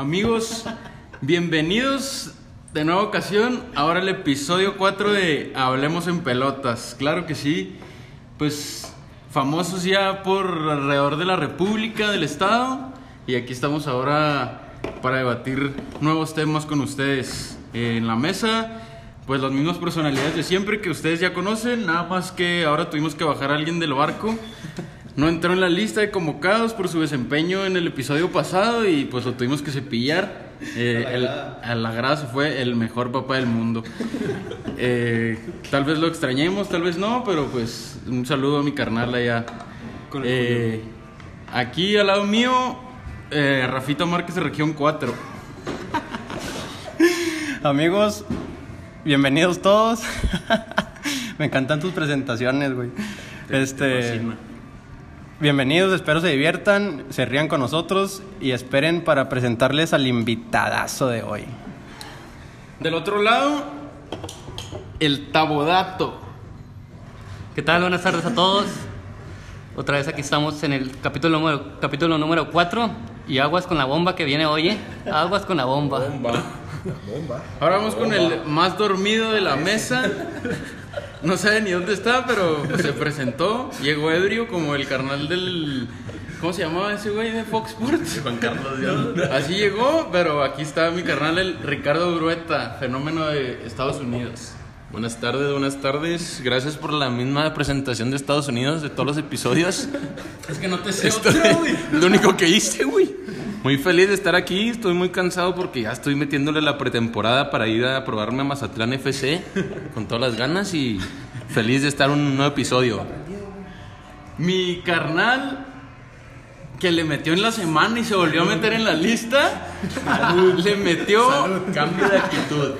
Amigos, bienvenidos de nueva ocasión. Ahora el episodio 4 de Hablemos en Pelotas. Claro que sí. Pues famosos ya por alrededor de la República, del Estado. Y aquí estamos ahora para debatir nuevos temas con ustedes. En la mesa, pues las mismas personalidades de siempre que ustedes ya conocen. Nada más que ahora tuvimos que bajar a alguien del barco. No entró en la lista de convocados por su desempeño en el episodio pasado y pues lo tuvimos que cepillar. Eh, el- a la grada se fue el mejor papá del mundo. Eh, tal vez lo extrañemos, tal vez no, pero pues un saludo a mi carnal allá. Eh, aquí al lado mío, eh, Rafita Márquez de Región 4. Amigos, bienvenidos todos. Me encantan tus presentaciones, güey. Este, bienvenidos, espero se diviertan, se rían con nosotros y esperen para presentarles al invitadazo de hoy. Del otro lado, el Tabodato. ¿Qué tal? Buenas tardes a todos. Otra vez aquí estamos en el capítulo número, capítulo número 4 y aguas con la bomba que viene hoy, ¿eh? Aguas con la bomba. Ahora vamos con el más dormido de la mesa. No sabe ni dónde está, pero pues, se presentó. Llegó ebrio como el carnal del. ¿Cómo se llamaba ese güey de Fox Sports? Juan Carlos Así llegó, pero aquí está mi carnal, el Ricardo Grueta, fenómeno de Estados Unidos. Buenas tardes, buenas tardes. Gracias por la misma presentación de Estados Unidos de todos los episodios. Es que no te sé Esto otro, güey. lo único que hice, güey. Muy feliz de estar aquí. Estoy muy cansado porque ya estoy metiéndole la pretemporada para ir a probarme a Mazatlán FC con todas las ganas y feliz de estar en un nuevo episodio. Mi carnal que le metió en la semana y se volvió a meter en la lista. Le metió. Cambio de actitud.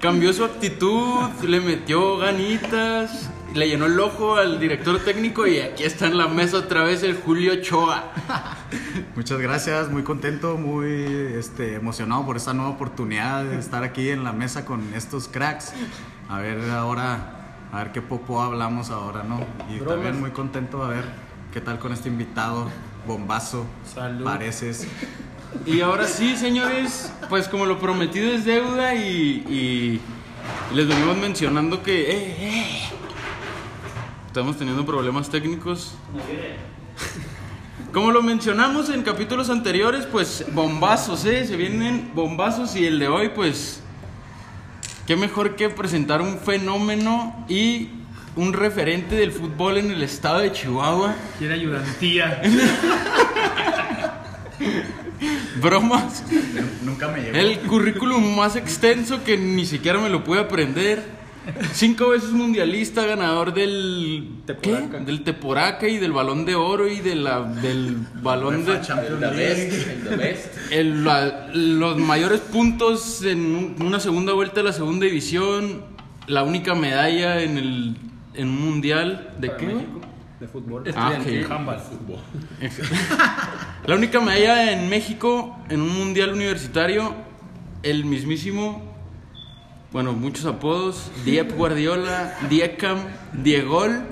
Cambió su actitud, le metió ganitas, le llenó el ojo al director técnico y aquí está en la mesa otra vez el Julio Choa. Muchas gracias, muy contento, muy este, emocionado por esta nueva oportunidad de estar aquí en la mesa con estos cracks. A ver ahora, a ver qué popo hablamos ahora, ¿no? Y también muy contento a ver qué tal con este invitado, bombazo, pareces. Y ahora sí, señores, pues como lo prometido es deuda y, y les venimos mencionando que eh, eh, estamos teniendo problemas técnicos. Como lo mencionamos en capítulos anteriores, pues bombazos, ¿eh? Se vienen bombazos y el de hoy, pues, qué mejor que presentar un fenómeno y un referente del fútbol en el estado de Chihuahua. Quiere ayudantía. Bromas. Nunca me llegó. El currículum más extenso que ni siquiera me lo pude aprender. Cinco veces mundialista, ganador del ¿qué? Del Teporaca y del Balón de Oro y de la, del Balón de el- la- los mayores puntos en un- una segunda vuelta de la segunda división, la única medalla en el en un mundial de qué? De fútbol. Ah, ok. Handball. La única medalla en México en un mundial universitario, el mismísimo, bueno, muchos apodos, Diep Guardiola, Diecam, Diegol,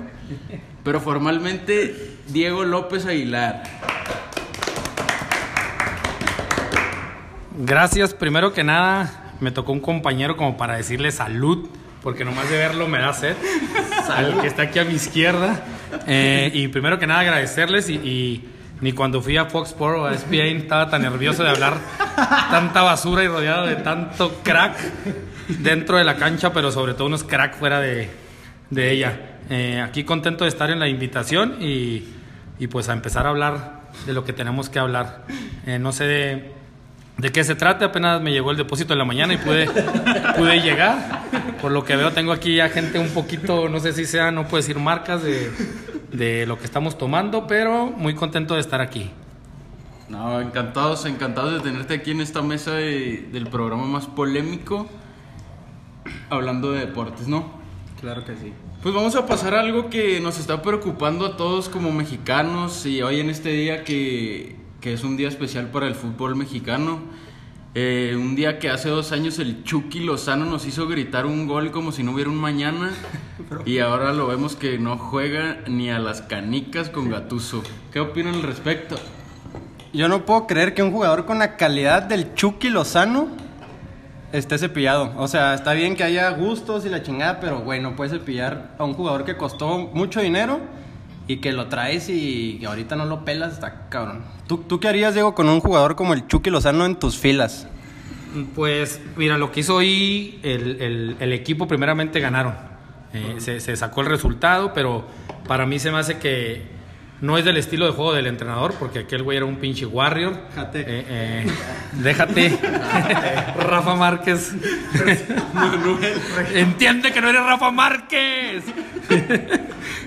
pero formalmente Diego López Aguilar. Gracias. Primero que nada, me tocó un compañero como para decirle salud, porque nomás de verlo me da sed. Al que está aquí a mi izquierda. Eh, y primero que nada, agradecerles. Y, ni cuando fui a Fox Sports o a ESPN estaba tan nervioso de hablar tanta basura y rodeado de tanto crack dentro de la cancha, pero sobre todo unos crack fuera de, de ella. Eh, aquí contento de estar en la invitación y, y pues a empezar a hablar de lo que tenemos que hablar. Eh, no sé de, de qué se trata, apenas me llegó el depósito de la mañana y pude, pude llegar. Por lo que veo tengo aquí ya gente un poquito, no sé si sea, no puedo decir marcas de, de lo que estamos tomando, pero muy contento de estar aquí. No, encantados, encantados de tenerte aquí en esta mesa de- del programa más polémico, hablando de deportes, ¿no? Claro que sí. Pues vamos a pasar a algo que nos está preocupando a todos como mexicanos y hoy en este día que, que es un día especial para el fútbol mexicano. Eh, un día que hace dos años el Chucky Lozano nos hizo gritar un gol como si no hubiera un mañana y ahora lo vemos que no juega ni a las canicas con Gatuso. ¿Qué opinan al respecto? Yo no puedo creer que un jugador con la calidad del Chucky Lozano esté cepillado. O sea, está bien que haya gustos y la chingada, pero güey, no puedes cepillar a un jugador que costó mucho dinero y que lo traes y ahorita no lo pelas, está cabrón. ¿Tú, ¿Tú qué harías, Diego, con un jugador como el Chucky Lozano en tus filas? Pues mira, lo que hizo hoy el, el- el equipo, primeramente ganaron. Eh, se, se sacó el resultado, pero para mí se me hace que no es del estilo de juego del entrenador, porque aquel güey era un pinche warrior. Déjate. Eh, eh, déjate. Rafa Márquez. Entiende que no eres Rafa Márquez.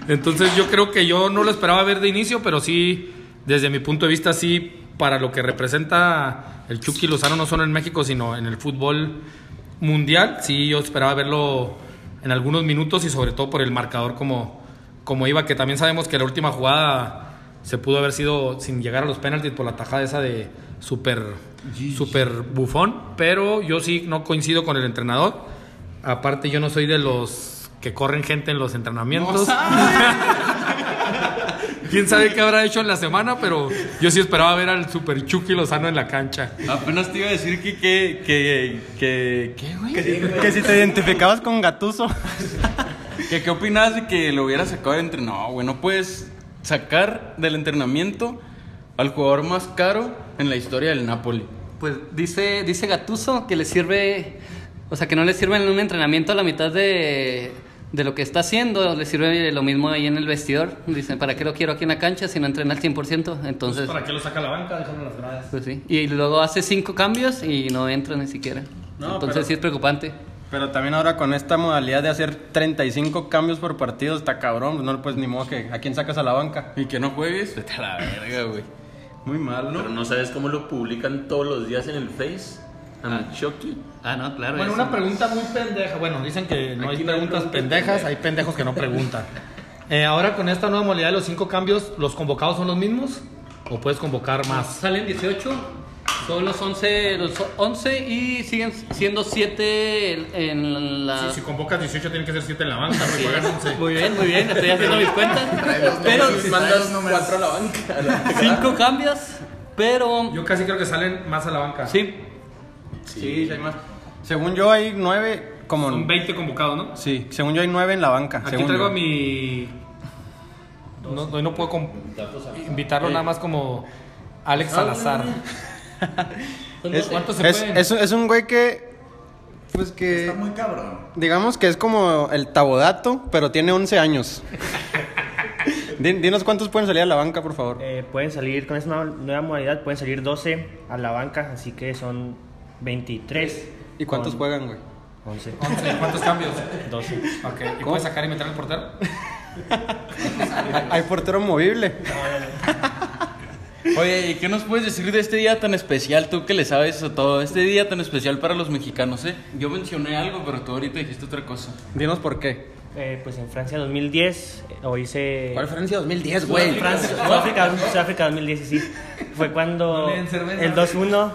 Entonces yo creo que yo no lo esperaba ver de inicio, pero sí, desde mi punto de vista, sí, para lo que representa el Chucky Lozano, no solo en México, sino en el fútbol mundial, sí, yo esperaba verlo en algunos minutos y sobre todo por el marcador como, como iba, que también sabemos que la última jugada se pudo haber sido sin llegar a los penaltis por la tajada esa de super, super bufón, pero yo sí no coincido con el entrenador. Aparte, yo no soy de los que corren gente en los entrenamientos. Quién sabe qué habrá hecho en la semana, pero yo sí esperaba ver al Super Chucky Lozano en la cancha. Apenas te iba a decir que, que, que, que, ¿qué, güey? Que si te identificabas con Gatuso. ¿Qué, ¿Qué opinabas de que lo hubiera sacado del entrenamiento? No, güey, no puedes sacar del entrenamiento al jugador más caro en la historia del Napoli. Pues dice, dice Gatuso que le sirve, o sea, que no le sirve en un entrenamiento a la mitad de, de lo que está haciendo, le sirve lo mismo ahí en el vestidor. Dice, ¿para qué lo quiero aquí en la cancha si no entrena al 100%? Entonces, qué lo saca a la banca? Déjame las gradas. pues sí. Y luego hace cinco cambios y no entra ni siquiera. No, Entonces pero- sí es preocupante. Pero también ahora con esta modalidad de hacer 35 cambios por partido está cabrón. pues No pues ni modo que a quién sacas a la banca. Y que no juegues, vete a la verga, güey. Muy mal, ¿no? Pero no sabes cómo lo publican todos los días en el Face. A Chucky. Ah, no, claro. Bueno, eso. una pregunta muy pendeja. Bueno, dicen que no hay Aquí no hay preguntas preguntas pendejas, hay pendejos que no preguntan. Eh, ahora con esta nueva modalidad de los cinco cambios, ¿los convocados son los mismos? ¿O puedes convocar más? Salen 18, son los 11, los 11 y siguen siendo 7 en la... Si, si convocas 18 tienen que ser 7 en la banca, 11. Muy bien, muy bien, estoy haciendo mis cuentas. Pero mandas cuatro a la banca. cinco cambios, pero Yo casi creo que salen más a la banca. sí, Sí, sí hay más. Según yo hay nueve como... Son 20 convocados, ¿no? Sí, según yo hay nueve en la banca. Aquí según traigo yo. mi... No, no, no puedo com- invitarlo nada más como Alex Salazar. Es, ¿Cuántos se es, pueden? es, es un güey que... Pues que... Está muy cabrón. Digamos que es como el tabodato, pero tiene 11 años. Din- Dinos cuántos pueden salir a la banca, por favor. Eh, pueden salir, con esta nueva, modalidad, pueden salir 12 a la banca, así que son 23. ¿Y cuántos con juegan, güey? 11, 11, ¿Cuántos cambios? 12. Ok, ¿y puedes sacar y meter al portero? Hay- Hay portero movible. Oye, ¿y qué nos puedes decir de este día tan especial? Tú que le sabes a todo. Este día tan especial para los mexicanos, ¿eh? Yo mencioné algo, pero tú ahorita dijiste otra cosa. Dinos por qué. Eh, pues en Francia 2010, eh, hoy se... Francia 2010, Francia, Sudáfrica, Sudáfrica 2010, sí. Fue cuando No el 2-1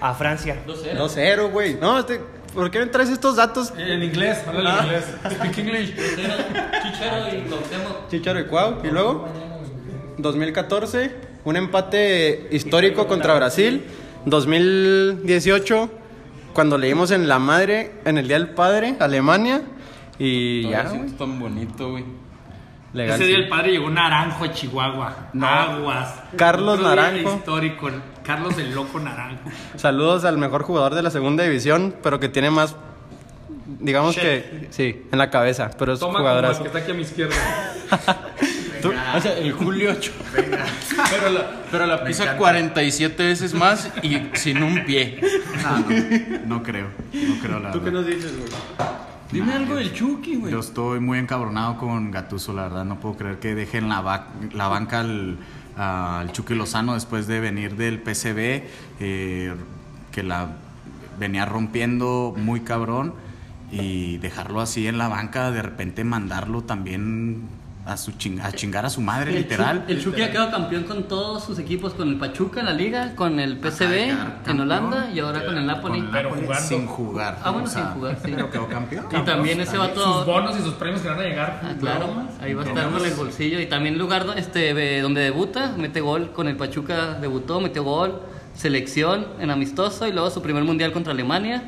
a Francia. 2-0, güey. No, este, ¿por qué me traes estos datos? En inglés, háblale en inglés. Speak English. Chichero y Cuauhtémoc. Chicharo y Cuau. Y luego, 2014, un empate histórico contra Brasil. 2018, cuando leímos en La Madre, en el Día del Padre, Alemania. Y Todo ya, güey. tan bonito, güey. Legal, Ese día sí. el padre llegó Naranjo a Chihuahua. Aguas. Carlos Otro día Naranjo. Histórico. Carlos el Loco Naranjo. Saludos al mejor jugador de la segunda división, pero que tiene más, digamos que, sí, en la cabeza, pero es Toma como el jugadorazo. que está aquí a mi izquierda. Tú- o sea, el Julio 8. Pero la, pero la pisa 47 veces más y sin un pie. No, no, no creo. No creo la verdad. dices, güey? Dime algo del Chucky, güey. Yo estoy muy encabronado con Gatuso, la verdad. No puedo creer que dejen la, ba- la banca al, al Chucky Lozano después de venir del PCB, eh, que la venía rompiendo muy cabrón. Y dejarlo así en la banca, de repente mandarlo también a, su ching- a chingar a su madre, El literal. El Chucky ha quedado campeón con todos sus equipos, con el Pachuca en la liga, con el quedar en. Holanda y ahora con el Napoli. Con el Pero jugando. sin jugar. Ah, bueno, o sea, sin jugar, sí. Pero quedó campeón. Y también ese Sus vato... bonos y sus premios que van a llegar. Ah, claro, ahí va a estar con el bolsillo. Y también lugar este, donde debuta, mete gol con el Pachuca, debutó, metió gol, selección en amistoso y luego su primer mundial contra Alemania.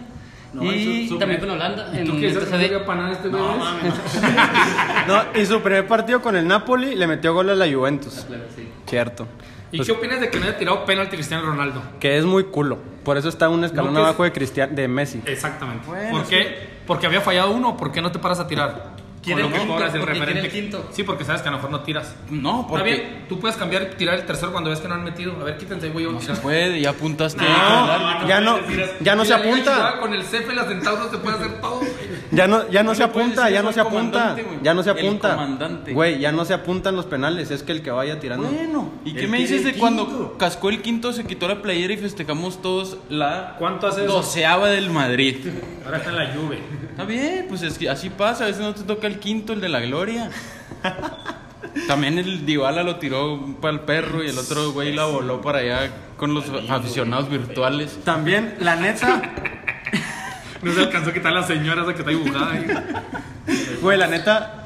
No, y su- su- también con Holanda. ¿Y en tú dices que PSV. no para nada este güey? No, y su primer partido con el Napoli le metió gol a la Juventus. Claro, sí. Cierto. ¿Y qué opinas de que no haya tirado penalti Cristiano Ronaldo? Que es muy culo. Por eso está un escalón No, que es- abajo de, Cristian, de Messi. Exactamente. ¿Por qué? Porque había fallado uno, ¿por qué no te paras a tirar? Con lo que quinto, cobras el porque referente. el quinto. Sí, porque sabes que a lo mejor no tiras. No, Está porque bien, tú puedes cambiar y tirar el tercero cuando ves que no han metido. A ver, quítense, güey, yo no se tirar. puede, ya apuntaste No, ya no, ya no se apunta. Con el cefe y las dentaduras se puede hacer todo. güey. Ya no, ya no se apunta, ya no se apunta. Ya no se apunta. Güey, ya no se apuntan los penales. Es que el que vaya tirando. Bueno, ¿y qué me dices de cuando cascó el quinto, se quitó la playera y festejamos todos la ¿Cuánto hace doceava del Madrid? Ahora está en la Juve. Está bien, pues es que así pasa, a veces no te toca el quinto, el de la gloria. También el Dybala lo tiró para el perro y el otro güey la voló para allá con los aficionados virtuales. También, la neta, No se alcanzó a quitar la señora esa que está dibujada ahí. güey, la neta,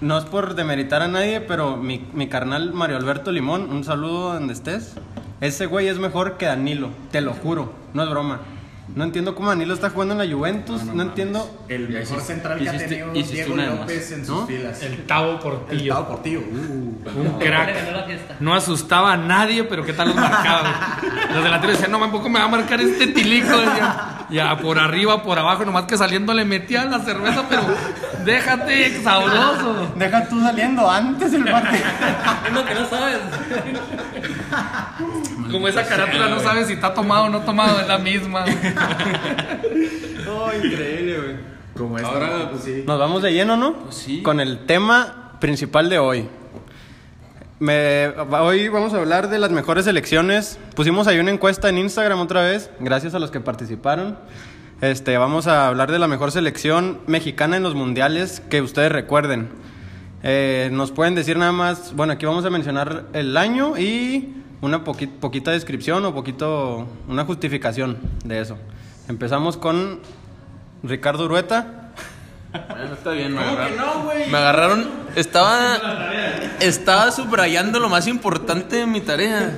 no es por demeritar a nadie, pero mi, mi carnal Mario Alberto Limón, un saludo donde estés. Ese güey es mejor que Danilo, te lo juro, no es broma. No entiendo cómo Danilo está jugando en la Juventus, no, entiendo. El mejor hiciste- central que ha hiciste- tenido hiciste Diego López en sus ¿no? filas. El Tavo El Portillo. Tao Portillo. Uh. Un crack. No asustaba a nadie, pero qué tal los marcaba. Los delanteros decían, no, tampoco me va a marcar este tilico. decían. Ya, por arriba, por abajo, nomás que saliendo le metían la cerveza, pero déjate sabroso. Deja tú saliendo antes del partido. Es lo que no sabes. Como esa carátula no sabes si está tomado o no tomado, es la misma. Oh, increíble, güey. Como este, Ahora, pues sí. Nos vamos de lleno, ¿no? Pues sí. Con el tema principal de hoy. Me- hoy vamos a hablar de las mejores selecciones. Pusimos ahí una encuesta en Instagram otra vez, gracias a los que participaron. Este, vamos a hablar de la mejor selección mexicana en los mundiales que ustedes recuerden. Eh, nos pueden decir nada más, bueno, aquí vamos a mencionar el año y una poqui- poquita descripción o poquito, una justificación de eso. Empezamos con Ricardo Urueta. Bueno, está bien, me ¿Cómo que agarraron. no, güey? Me agarraron. Estaba. Estaba subrayando lo más importante de mi tarea.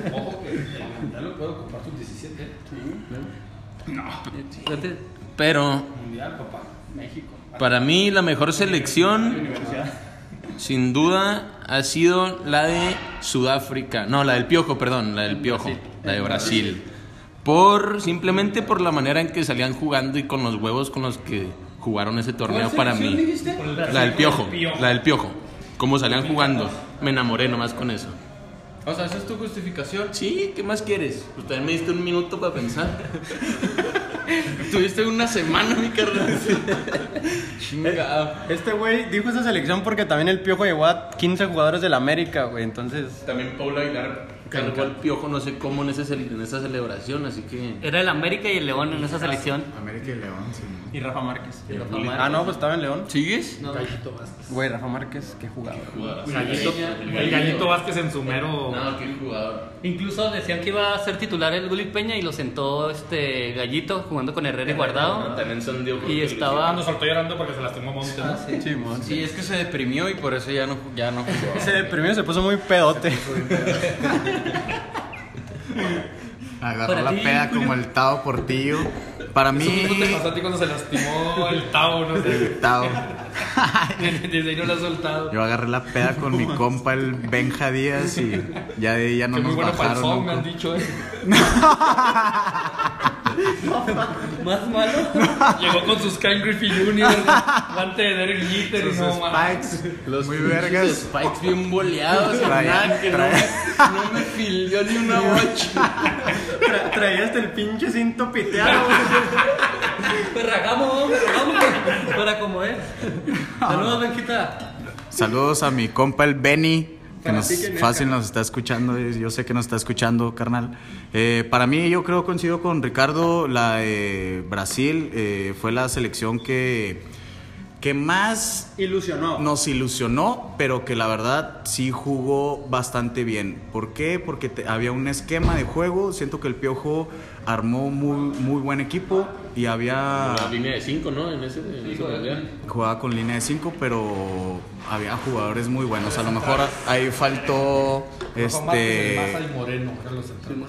Fíjate, Pero. Para mí, la mejor selección. Sin duda, ha sido la de Sudáfrica. No, la del Piojo, perdón, la del Piojo. La de Brasil. Por. Simplemente por la manera en que salían jugando y con los huevos con los que jugaron ese torneo para mí. La del Piojo. La del Piojo. Cómo salían jugando. Me enamoré nomás con eso. O sea, esa es tu justificación. Sí, ¿qué más quieres? Pues también me diste un minuto para pensar. Tuviste una semana, mi carnal. Este güey dijo esa selección porque también el Piojo llevó a 15 jugadores del América, güey. Entonces, También Paula Aguilar cargó al piojo, no sé cómo, en, ese en esa celebración, así que. Era el América y el León en esa selección. América y León, sí. y Rafa Márquez. Rafa Márquez. Ah, no, pues estaba en León. ¿Sigues? No, Güey, Rafa Márquez, qué jugador. Gallito, el Gallito Vázquez en su mero. No, qué jugador. Incluso decían que iba a ser titular el Gullit Peña y lo sentó este Gallito jugando con Herrera y Guardado. También son Y estaba. Cuando soltó llorando porque se lastimó Montes. ¿no? Sí, mon. Sí, es que se deprimió y por eso ya no, ya no jugó. Se deprimió, se puso muy pedote. Agarró Para la ti, peda como el Tao Portillo. Para ¿Cómo te mí, pasó a ti cuando se lastimó el Tavo? No sé. el Tao. Desde ahí no lo ha soltado. Yo agarré la peda con mi compa, el Benja Díaz, y ya de ahí ya no Que muy nos bueno para el bajaron. son, me han dicho, eh. Más malo. Llegó con sus Ken Griffey Jr., guante de Derek Jeter y Sus no mames. spikes, Los muy vergas. Spikes bien boleados, Traía- que no, traía- me- no me filió ni una bocha. Tra- traía hasta el pinche cinto piteado, me ragamos. Para como es. Saludos, Benjita. Saludos a mi compa el Benny, que nos, fácil nos está escuchando, eh, yo sé que nos está escuchando, carnal. Eh, para mí, yo creo, coincido con Ricardo, la de Brasil eh, fue la selección que que más Ilusionó. nos ilusionó, pero que la verdad sí jugó bastante bien. ¿Por qué? Porque te- había un esquema de juego. Siento que el Piojo armó muy, muy buen equipo y había La línea de 5, ¿no? En ese, en ese mundial. jugaba con línea de 5, pero había jugadores muy buenos. A lo mejor ahí faltó este Moreno,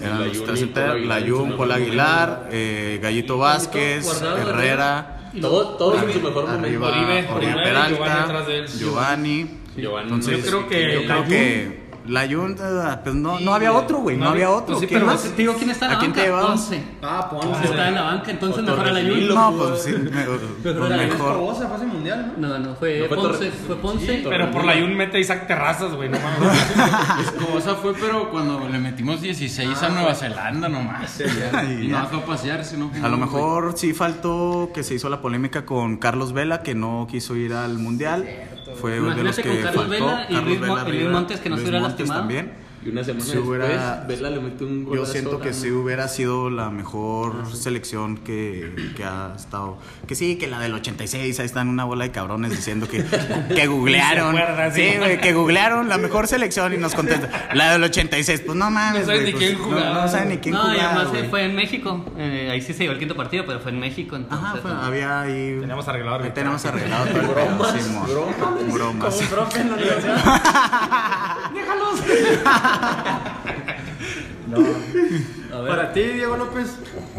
eran los tres y centrales, Paul Aguilar, eh, Gallito Vázquez, Guardado, Herrera, Todos, todos en su mejor momento. Oribe, Oribe Oribe, Peralta, Giovanni atrás de él. Giovanni. Giovanni. Entonces, Yo creo que yo creo que Layún, eh, pues no, no había otro, güey, no, No había otro. Pues sí, ¿Quién pero más? te digo quién está en la ¿A quién te banca. Ponce. Ah, Ponce. Está en la banca, entonces mejor a la Torres Jun. No, pues sí, me- pues Pero la mejor. Escobosa fue ese mundial, ¿no? No, no, fue, No Ponce. Fue Ponce. Pero por la Yun mete Isaac Terrazas, güey, no mames. Escobosa fue, pero cuando le metimos 16 a Nueva Zelanda nomás. Y no fue a pasear, sino A lo mejor sí faltó que se hizo la polémica con Carlos Vela, que no quiso ir al mundial. Fue de los que con Carlos faltó. Vela y Luis Mo- y Luis Rivera, Montes, que no se Luis hubiera Montes lastimado. también. Y una semana Si hubiera- después, Vela le mete un Yo golazo siento que sí hubiera sido la mejor selección que, que ha estado. Que sí, que la del 86, ahí están una bola de cabrones diciendo que, que googlearon. Acuerdan, sí. sí, güey, que googlearon la mejor selección y nos contestan. La del 86, pues no mames. No saben ni pues, quién no- jugaba. No, saben ni quién no, y jugaba. además güey. eh, fue en México. Eh, ahí sí se llevó el quinto partido, pero fue en México. Entonces, Ajá, fue- no. había ahí. Teníamos arreglado Ahí tenemos arreglado todo el pedo, Simón. Bromas. Para ti, Diego López.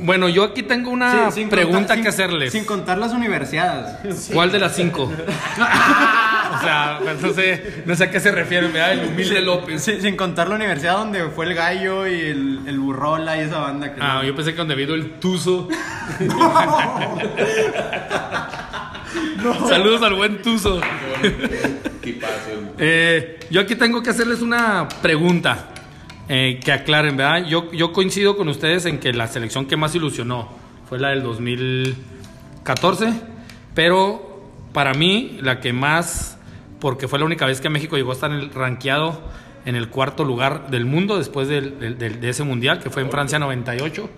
Bueno, yo aquí tengo una Sí, pregunta contar- que hacerles. Sin contar las universidades. ¿Cuál de las cinco? o sea, pues, no sé, no sé a qué se refiere, ¿verdad? El humilde López. Sin contar la universidad donde fue el gallo y el, el burrola y esa banda. Que Ah, yo pensé que donde vino el Tuzo. Saludos al buen Tuzo. Eh, yo aquí tengo que hacerles una pregunta eh, que aclaren, ¿verdad? Yo, yo coincido con ustedes en que la selección que más ilusionó fue la del 2014, pero para mí la que más, porque fue la única vez que México llegó a estar en el rankeado en el cuarto lugar del mundo después del- del- del- de ese mundial, que fue en Francia 98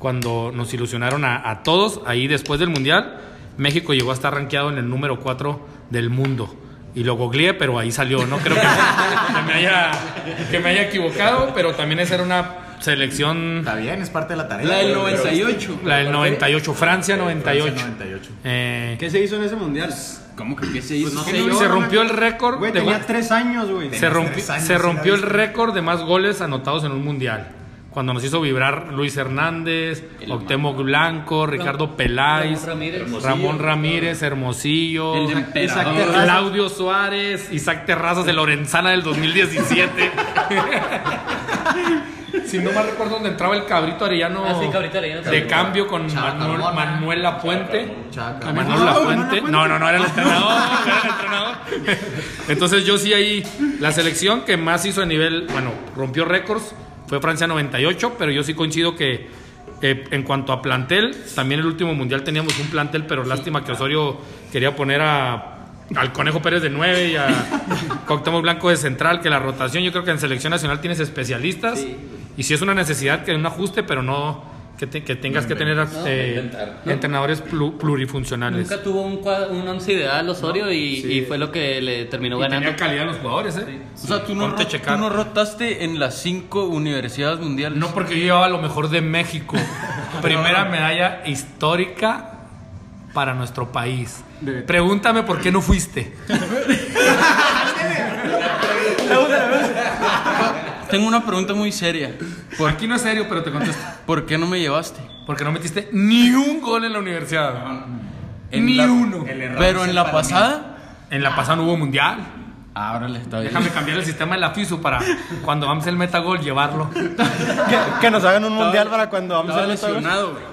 cuando nos ilusionaron a, a todos. Ahí después del Mundial, México llegó a estar rankeado en el número 4 del mundo. Y lo googleé, pero ahí salió. No creo que, que me haya, que me haya equivocado, pero también esa era una selección, Está bien, es parte de la tarea. La del güey. 98. la del 98, Francia 98. Francia 98. Eh, ¿Qué se hizo en ese mundial? ¿Cómo que qué se hizo? no sé sé yo. yo. se rompió el récord Güey, tenía tres años, güey. se rompió, tres años, se rompió el récord de más goles anotados en un mundial. Cuando nos hizo vibrar Luis Hernández, Octemo Blanco, Ricardo Peláez, Ramón Ramírez. Ramón Ramírez, Hermosillo, El Claudio Suárez, Isaac Terrazas de Lorenzana del 2017. si no mal recuerdo donde entraba el cabrito Arellano, Ah, sí, Cabrito Arellano de cambio con Manuel, Manuel Lapuente. Chaca. Manuel Lapuente. No, no, no era el entrenador. no era el entrenador. Entonces yo sí ahí, la selección que más hizo a nivel, bueno, rompió récords, fue Francia 98, pero yo sí coincido que eh, en cuanto a plantel, también el último mundial teníamos un plantel, pero lástima que Osorio quería poner a al Conejo Pérez de 9 y a Cuauhtémoc Blanco de central, que la rotación yo creo que en selección nacional tienes especialistas y si es una necesidad que un ajuste, pero no que, te- que tengas que tener eh, inventar. entrenadores plu- plurifuncionales. Nunca tuvo un, cua- un once ideal Osorio y, y fue lo que le terminó Y ganando. tenía calidad los jugadores, ¿eh? O sea, tú no, ro- checar. tú no rotaste en las cinco universidades mundiales. No porque yo llevaba lo mejor de México. Primera medalla histórica para nuestro país. Pregúntame por qué no fuiste. Tengo una pregunta muy seria. Por aquí no es serio, pero te contesto. ¿Por qué no me llevaste? Porque no metiste ni un gol en la universidad. En ni la- uno. Pero en la pasada. En la pasada no hubo mundial. Ah, órale, está bien. Déjame cambiar el sistema de la FISU para cuando vamos el metagol llevarlo. Que, que nos hagan un mundial para cuando vamos Estaba a hacer lesionado, güey.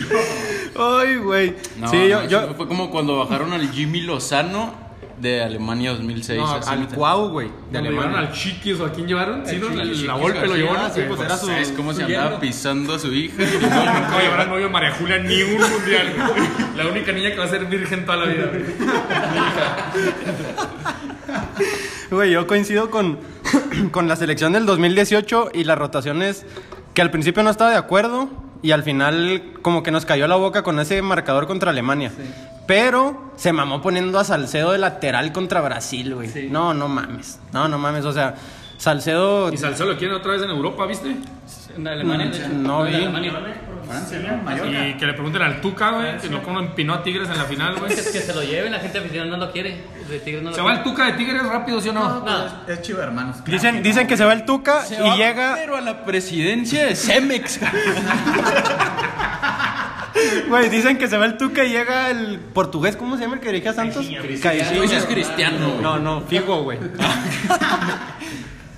Ay, güey. No, sí, no, yo, eso yo Fue como cuando bajaron al Jimmy Lozano de Alemania 2006. no, así, al. Cuau, güey, de ¿Le llevaron Alemania. al Chiquis o a quién llevaron? Sí, no, la, Volpe lo ¿no? sí, pues era su- ¿Sabes cómo se su andaba pisando a su hija? No, nunca va a llevar al novio María Julia ni un mundial. La única niña que va a ser virgen toda la vida. güey. Güey, yo coincido con, con la selección del 2018 y las rotaciones que al principio no estaba de acuerdo y al final como que nos cayó la boca con ese marcador contra Alemania. Pero se mamó poniendo a Salcedo de lateral contra Brasil, güey. Sí. No, no mames. No, no mames. O sea, Salcedo... Y Salcedo lo quieren otra vez en Europa, ¿viste? En Alemania, de hecho. No vi. Alemania. Francia, ¿no? Mallorca. Y que le pregunten al Tuca, güey, que no como empinó a Tigres en la final, güey. Que, que se lo lleven, la gente aficionada no lo quiere. De Tigres no lo ¿Se va el. Tuca de Tigres rápido, sí o no? No. Es chivo, hermanos. Dicen, dicen que se va el Tuca Se y va, llega... Pero a la presidencia de Cemex. Güey, dicen que se va el Tuca y llega el portugués, ¿cómo se llama el que dirige a Santos? Dices cristiano, güey. No, no, Figo, güey.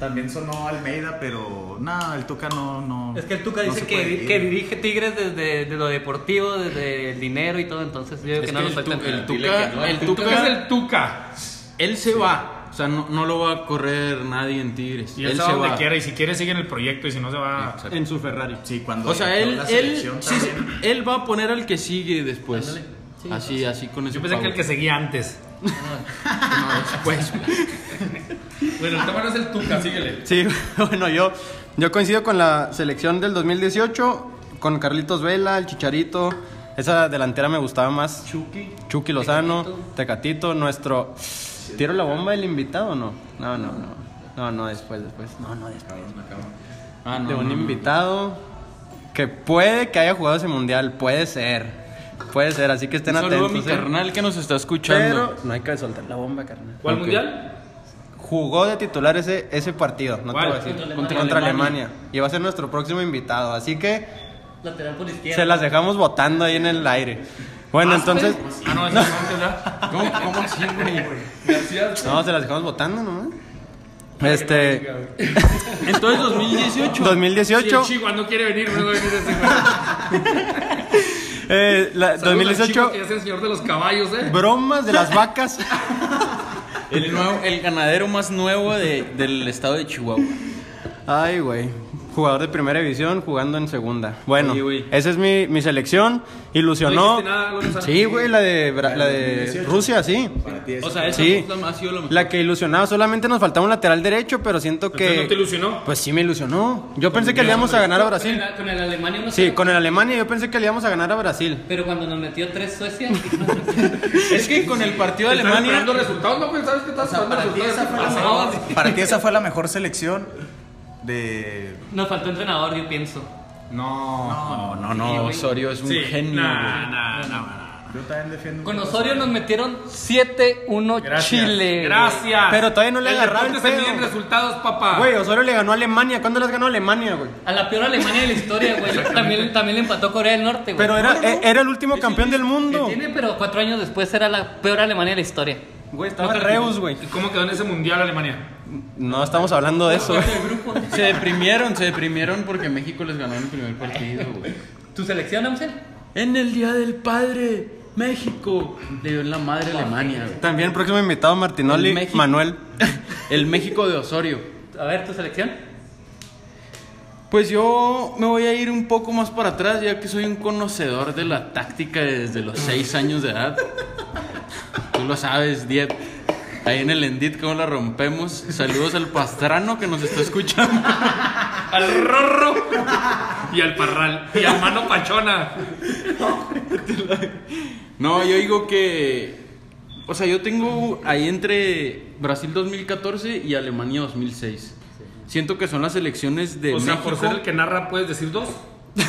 También sonó Almeida, pero nada, el Tuca no. no Es que el Tuca no dice que, que dirige Tigres desde de lo deportivo, desde el dinero y todo, entonces yo digo que no el, el Tuca, no. el ¿Tú qué es Tuca, el Tuca? él se va. O sea, no, no lo va a correr nadie en Tigres. Y él, él se donde va. quiera, y si quiere sigue en el proyecto, y si no se va... En su Ferrari. Sí, cuando. O sea, él, la él, selección sí, también. él va a poner al que sigue después. Así, así con ese Yo pensé que el que seguía antes. Pues, Bueno, el tema no es el Tuca, síguele. Sí, bueno, yo, yo coincido con la selección del 2018, con Carlitos Vela, el Chicharito. Esa delantera me gustaba más. Chucky. Chucky Lozano, Tecatito, nuestro. ¿Tiro la bomba del invitado o no? No, no, no. No, no, después, después. No, no, después. ah, no, de un no, no. invitado que puede que haya jugado ese mundial, puede ser. Puede ser, así que estén Un saludo a atentos. mi ¿eh? carnal que nos está escuchando. Pero no hay que soltar la bomba, carnal. ¿Cuál mundial? Jugó de titular ese, ese partido, no ¿Cuál? te voy a decir. Contra Contra, Alemania. Alemania. Y va a ser nuestro próximo invitado. Así que Lateral por izquierda. se las dejamos votando ahí en el aire. Bueno, entonces. Ah, no, ¿verdad? ¿Cómo, cómo así, güey? Gracias. No, se las dejamos votando nomás. Este. Entonces, 2018. Si 2018. el Chihuahua no quiere venir, no va a venir ese eh, la- Saludos al 2018. Chihuahua, que es el señor de los caballos, ¿eh? Bromas de las vacas. El, nuevo, el ganadero más nuevo de- del estado de Chihuahua. Ay, güey. Jugador de primera división jugando en segunda. Bueno, Oye, esa es mi, mi selección. Ilusionó. No nada, sí, güey, la de, Bra- la de Rusia, sí. O sea, esa Sí. puta ha sido lo mejor. La que ilusionaba, solamente nos faltaba un lateral derecho, pero siento que. ¿no te ilusionó? Pues sí me ilusionó. Yo pensé que le íbamos a ganar a Con Brasil. el, con el Alemania no Sí, con el Alemania yo pensé que le íbamos a ganar a Brasil. Pero cuando nos metió tres Suecia, Es que con el partido de ¿Estás Alemania. resultados? No, esa fue la ¿Qué mejor- pasó? Para ti esa fue la mejor selección de. nos faltó entrenador, yo pienso. No. No, no, no. Osorio es un Sí, genio. nah, nah, nah. Yo también defiendo. Con Osorio nos metieron 7-1 Gracias. Chile. Gracias. Pero todavía no le deporte se miden resultados, papá. Güey, Osorio le ganó a Alemania. ¿Cuándo les ganó a Alemania, güey? A la peor Alemania de la historia, güey. También, también le empató Corea del Norte, güey. Pero era, e- era el último campeón del mundo. Que tiene, pero cuatro años después era la peor Alemania de la historia. Güey, estaba Reus, güey. ¿Y cómo quedó en ese mundial Alemania? No estamos hablando de eso. Se deprimieron, se deprimieron porque México les ganó en el primer partido, güey. ¿Tu selección, Amsel? En el Día del Padre, México. Le dio en la madre Alemania, güey. También el próximo invitado, Martinoli, El México. Manuel. El México de Osorio. A ver, ¿tu selección? Pues yo me voy a ir un poco más para atrás, ya que soy un conocedor de la táctica desde los 6 años de edad. Tú lo sabes, Diep. Ahí en el Endit, ¿cómo la rompemos? Saludos al pastrano que nos está escuchando. Al Rorro y al Parral y al Mano Pachona. No, yo digo que. O sea, yo tengo ahí entre Brasil 2014 y Alemania 2006. Siento que son las elecciones de O sea, México. por ser el que narra, ¿puedes decir dos?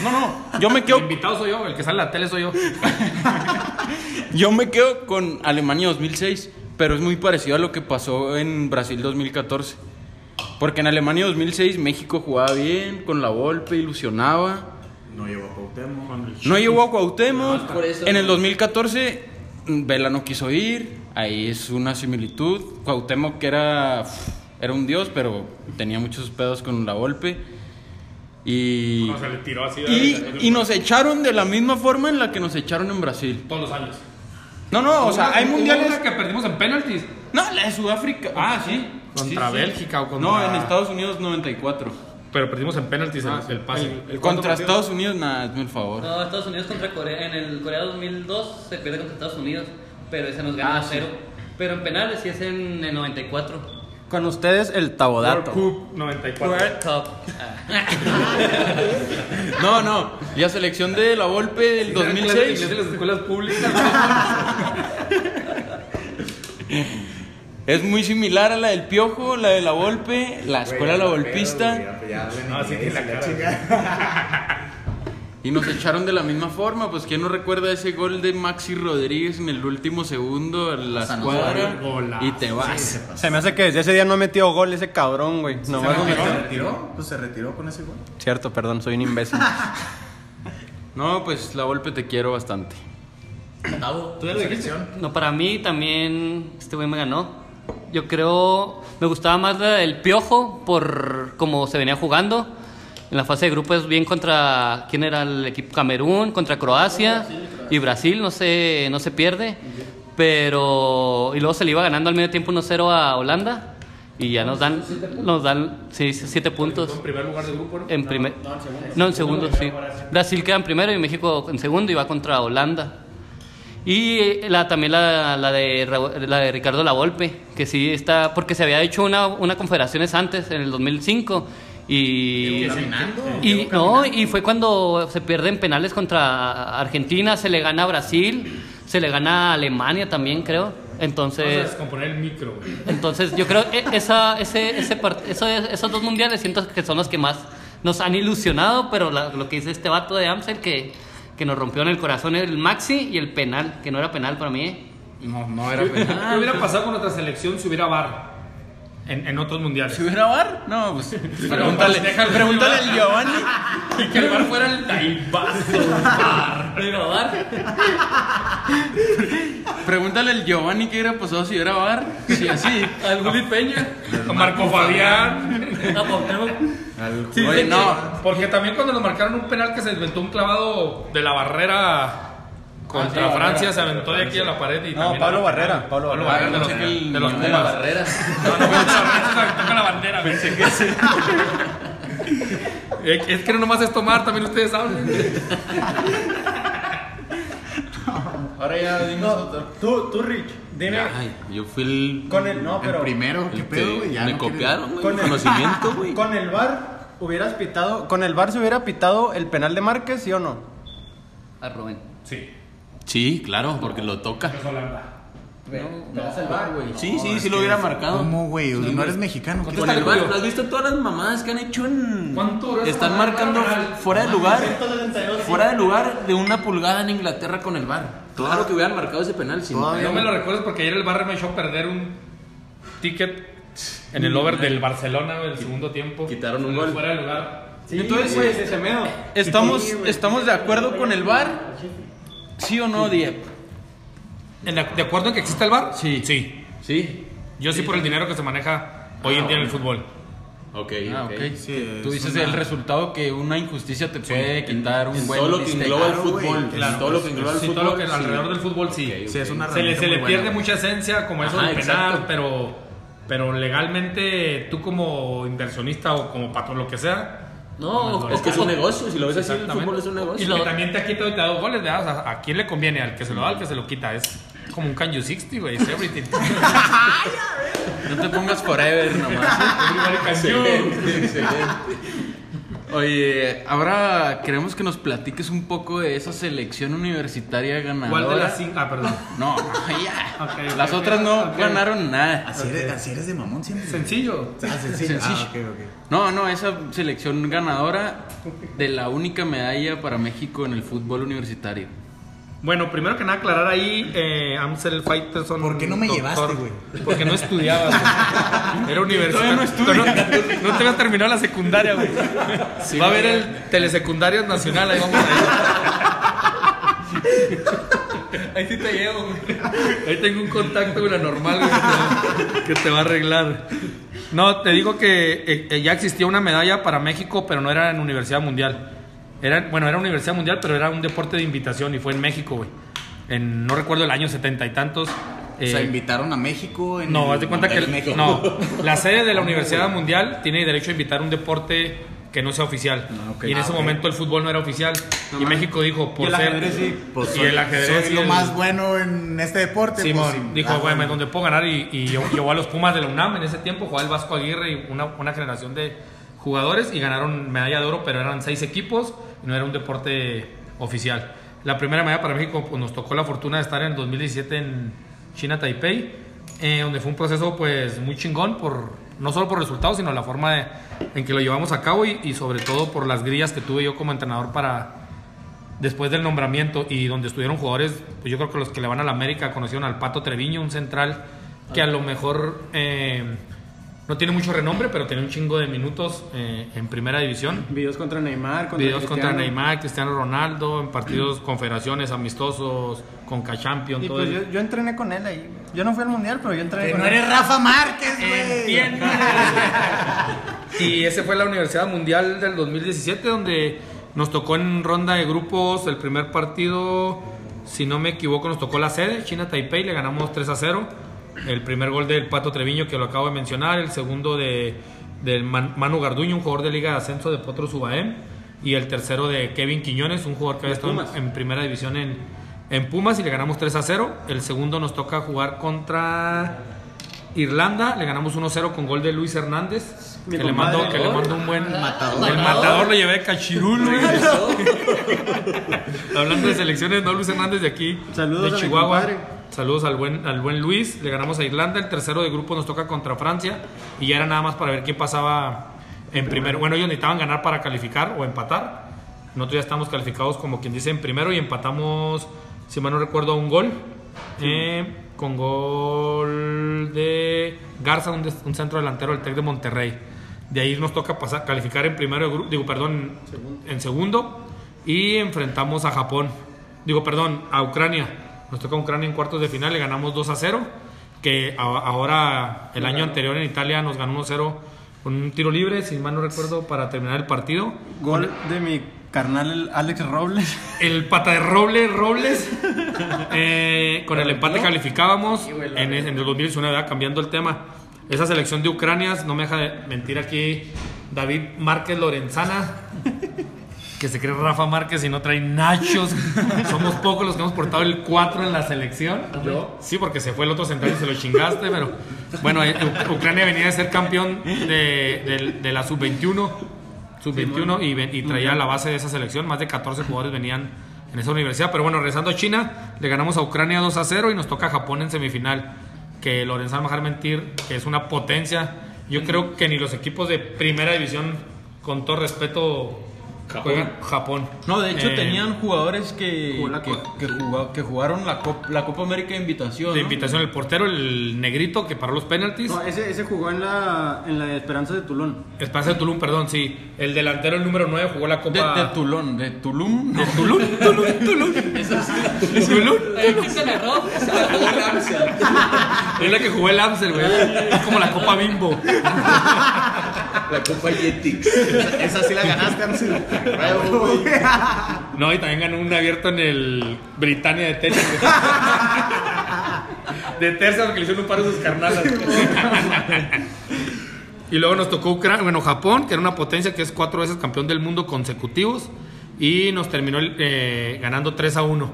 No, no, yo me El quedo invitado soy yo, el que sale en la tele soy yo. Yo me quedo con Alemania 2006, pero es muy parecido a lo que pasó en Brasil 2014. Porque en Alemania 2006 México jugaba bien, con la Volpe, ilusionaba. No llegó a Cuauhtémoc. No llegó a Cuauhtémoc. En el 2014 mm, Vela no quiso ir. Ahí es una similitud. Cuauhtémoc que era, era un dios, pero tenía muchos pedos con la Volpe. Y, O sea, le tiró así. y, y nos echaron de la misma forma en la que nos echaron en Brasil. Todos los años. No, no, o sea, hay mundiales... que perdimos en penaltis. No, la de Sudáfrica. Ah, sí. Contra Sí, sí. Bélgica o contra- No, en Estados Unidos 94. Pero perdimos en penaltis el, el pase. Contra Estados Unidos, nada, hazme el favor. No, Estados Unidos contra Corea. En el Corea 2002 se pierde contra Estados Unidos, pero ese nos gana Ah, a sí. cero. Pero en penales sí es en el 94. Con ustedes el World Tabodato. Cup 94. World Cup. No, no. La selección de la Volpe del Clases de inglés de 2006 las escuelas públicas. es muy similar a la del Piojo, la de la Volpe, la escuela La Volpista. No, la. Y nos echaron de la misma forma, pues ¿quién no recuerda ese gol de Maxi Rodríguez en el último segundo a la escuadra? Y te vas. Se me hace que desde ese día no ha metido gol ese cabrón, güey. Nomás ¿Se no metió- retiró? Pues se retiró con ese gol. Cierto, perdón, soy un imbécil. No, pues la Volpe te quiero bastante. ¿Tú selección? No, para mí también este güey me ganó. Yo creo, me gustaba más del Piojo por cómo se venía jugando. En la fase de grupos bien contra, ¿quién era el equipo? Camerún, contra Croacia y Brasil, no se, no se pierde. Pero, y luego se le iba ganando al medio tiempo 1-0 a Holanda. Y ya nos dan, nos dan, sí, siete puntos. En primer lugar de grupo, ¿no? En primer, no, en segundo, sí. Brasil queda en primero y México en segundo y va contra Holanda. Y la, también la, la de, la de Ricardo Lavolpe, que sí está, porque se había hecho una, una confederaciones antes, en el 2005, y... Y, no, y fue cuando se pierden penales contra Argentina, se le gana a Brasil, se le gana a Alemania también, creo. Vamos a Entonces... descomponer el micro, güey. Entonces, yo creo que esa, ese, ese part- eso- esos dos mundiales siento que son los que más nos han ilusionado, pero la- lo que dice este vato de Amstel que, que nos rompió en el corazón el Maxi y el penal, que no era penal para mí. ¿eh? No, no era ¿Qué penal. hubiera pasado con nuestra selección si hubiera VAR en, en otros mundiales? ¿Si hubiera bar? No, pues pregúntale, pregúntale al Giovanni. Y que el VAR fuera el taibazo. Pregúntale al Giovanni qué hubiera pasado si hubiera bar. Sí, así. Al Juli Peña. Con Marco Fabián. Sí, Oye, no. Porque también cuando nos marcaron un penal que se inventó un clavado de la barrera contra Ah, sí, Francia, se aventó de aquí a la pared y No, también Pablo era Barrera. Pablo Pablo Barrera. Barrera de los, de los Pumas. la No, no, fue contra Francia, se aventó con la bandera. Pensé que Es que no nomás es tomar, también ustedes hablan. Ahora ya dimos otro. Tú, tú, Rich, dime. Ay, yo fui el. Con el, no, El pero. primero, ¿qué el pedo, que- güey? Ya me no quiere- copiaron, güey. Con el- Conocimiento, güey. Con el bar hubieras pitado. Con el bar se hubiera pitado el penal de Márquez, ¿sí o no? A Rubén. Sí, Sí, claro, porque lo toca. es Holanda. Sí, sí, sí lo hubiera marcado. ¿Cómo, güey? No eres mexicano. ¿qué Con el bar, ¿has visto todas las mamadas que han hecho en. ¿Cuánto Están marcando fuera de lugar. Fuera de lugar de una pulgada en Inglaterra con el bar. Claro que hubieran marcado ese penal sin Todavía. No me lo recuerdas porque ayer el bar me echó a perder un ticket en el over del Barcelona el segundo tiempo. Quitaron un gol. Fuera de lugar. Entonces, güey, ese medo. ¿estamos, ¿estamos de acuerdo con el bar? ¿Sí o no, Diep? ¿En la- ¿De acuerdo en que existe el bar? Sí. Sí. Sí. Yo sí por el dinero que se maneja hoy en día en el fútbol. Ok, Ah, ok. ok. Sí, Tú es dices una- el resultado que una injusticia te puede quitar un En buen todo lo que bistec. engloba el claro, güey, fútbol. claro. En todo lo que engloba el Sí, fútbol. todo lo que sí. alrededor del fútbol sí. Sí, es una Se le, herramienta se le muy pierde buena, mucha esencia como eso Ajá, del penal, exacto. pero, pero legalmente tú como inversionista o como patrón, lo que sea, No, Es que es un negocio. Si lo ves así, el fútbol es un negocio. Y lo que también te ha quitado y te ha dado goles, ¿verdad? O sea, ¿a quién le conviene? Al que se lo da, al que se lo quita. Es como un Can You 60, güey. Es everything. No te pongas forever nomás. Can you. Oye, ahora queremos que nos platiques un poco de esa selección universitaria ganadora. ¿Cuál de las cinco? Ah, perdón. No, ya. Las otras no ganaron nada. Así eres, así eres de mamón siempre. Sencillo. Ah, sencillo. Sencillo. Ah, ok, ok. No, no, esa selección ganadora de la única medalla para México en el fútbol universitario. Bueno, primero que nada aclarar ahí, eh, Amsel Fighterson. ¿Por qué no me doctor, llevaste, güey? Porque no estudiabas. güey. Era universitario. No, no, te habías terminado la secundaria, güey. Va a haber el telesecundario nacional, ahí vamos a ir. Ahí sí te llevo, güey. Ahí tengo un contacto con la normal güey, que, te va, que te va a arreglar. No, te digo que eh, eh, ya existía una medalla para México, pero no era en Universidad Mundial. Era, bueno, era Universidad Mundial, pero era un deporte de invitación y fue en México, güey. En, no recuerdo el año setenta y tantos. O sea, eh, invitaron a México. En no, el haz de cuenta que México. no, la sede de la Universidad Mundial tiene derecho a invitar un deporte que no sea oficial. Ah, ok. Y en Ah, ese ok. momento el fútbol no era oficial. y México dijo, por Y el ser... ajedrez sí. Pues y soy- el ajedrez soy y lo el- más bueno en este deporte. Simón pues, sí. dijo, güey, bueno. donde puedo ganar. Y, y yo- llevó a los Pumas de la UNAM en ese tiempo, jugaba el Vasco Aguirre y una, una generación de jugadores y ganaron medalla de oro, pero eran seis equipos y no era un deporte oficial. La primera medalla para México pues, nos tocó la fortuna de estar en el 2017 en China, Taipei, eh, donde fue un proceso pues muy chingón, por, no solo por resultados, sino la forma en que lo llevamos a cabo y, y sobre todo por las grillas que tuve yo como entrenador para, después del nombramiento y donde estuvieron jugadores, pues yo creo que los que le van a la América conocieron al Pato Treviño, un central que a lo mejor eh, no tiene mucho renombre, pero tiene un chingo de minutos eh, en primera división. Videos contra Neymar, contra Videos contra Cristiano. Neymar, Cristiano Ronaldo, en partidos, confederaciones, amistosos, con Champions, Y todo pues el- yo, yo entrené con él ahí. Yo no fui al mundial, pero yo entrené con no él. eres Rafa Márquez, güey. Y ese fue la Universidad Mundial del 2017, donde nos tocó en ronda de grupos el primer partido, si no me equivoco, nos tocó la sede, China Taipei, le ganamos 3 a 0. El primer gol del Pato Treviño, que lo acabo de mencionar, el segundo de del Man- Manu Garduño, un jugador de Liga de Ascenso de Potro Subaem, y el tercero de Kevin Quiñones, un jugador que había estado en, primera división en, en Pumas y le ganamos 3 a 0. El segundo nos toca jugar contra Irlanda, le ganamos 1-0 con gol de Luis Hernández. Mi Que le, mandó, que le mandó un buen Matador. El matador lo llevé de cachirul. güey. Hablando de selecciones, no Luis Hernández de aquí, Saludos a de mi Chihuahua. Saludos al buen, al buen Luis. Le ganamos a Irlanda. El tercero de grupo nos toca contra Francia. Y ya era nada más para ver quién pasaba en primero. Bueno, ellos necesitaban ganar para calificar o empatar. Nosotros ya estamos calificados como quien dice en primero y empatamos, si mal no recuerdo, un gol. eh, con gol de Garza, un, un centro delantero del Tec de Monterrey. De ahí nos toca pasar, calificar en primero, de gru- digo, perdón, en segundo. Y enfrentamos a Japón. Digo, perdón, a Ucrania. Nos toca Ucrania en cuartos de final, le ganamos 2 a 0. Que a- ahora, el año anterior en Italia nos ganó 1 0 con un tiro libre, si mal no recuerdo, para terminar el partido. Gol de mi carnal el Alex Robles. El pata de Robles, Robles. eh, con el empate calificábamos en, en el 2019, ¿verdad? cambiando el tema. Esa selección de Ucrania, no me deja de mentir aquí David Márquez Lorenzana, que se cree Rafa Márquez y no trae nachos. Somos pocos los que hemos portado el 4 en la selección. Sí, porque se fue el otro central y se lo chingaste, pero bueno, eh, Ucrania venía de ser campeón de, de- de la sub-21 sub-21 y, traía la base de esa selección. Más de 14 jugadores venían en esa universidad. Pero bueno, regresando a China, le ganamos a Ucrania 2 a 0 y nos toca Japón en semifinal. Que Lorenzo dejar mentir, que es una potencia. Yo creo que ni los equipos de primera división, con todo respeto, juegan Japón. No, de hecho Eh, tenían jugadores que, jugó la que, co- que jugó- que jugaron la, Cop- la Copa América de invitación. De ¿no? invitación, el portero, el negrito que paró los penaltis. No, ese, ese jugó en la, en la de Esperanza de Tulón. Espacio de Tulum, perdón, sí. El delantero, el número 9, jugó la De, Copa. de Tulón, de Tulum. de Tulum, Tulum, Tulum. Tulum. Aquí se le erró. Se le erró el Amsel. Es la que jugó el Amsel, güey. Es como la Copa Bimbo. La Copa Jetix. Esa sí la ganaste, güey. No, y también ganó un abierto en el Britannia de tenis. De tercia, porque le hicieron un par de sus carnalas. Y luego nos tocó Ucrania, bueno, Japón, que era una potencia que es cuatro veces campeón del mundo consecutivos. Y nos terminó eh, ganando 3 a 1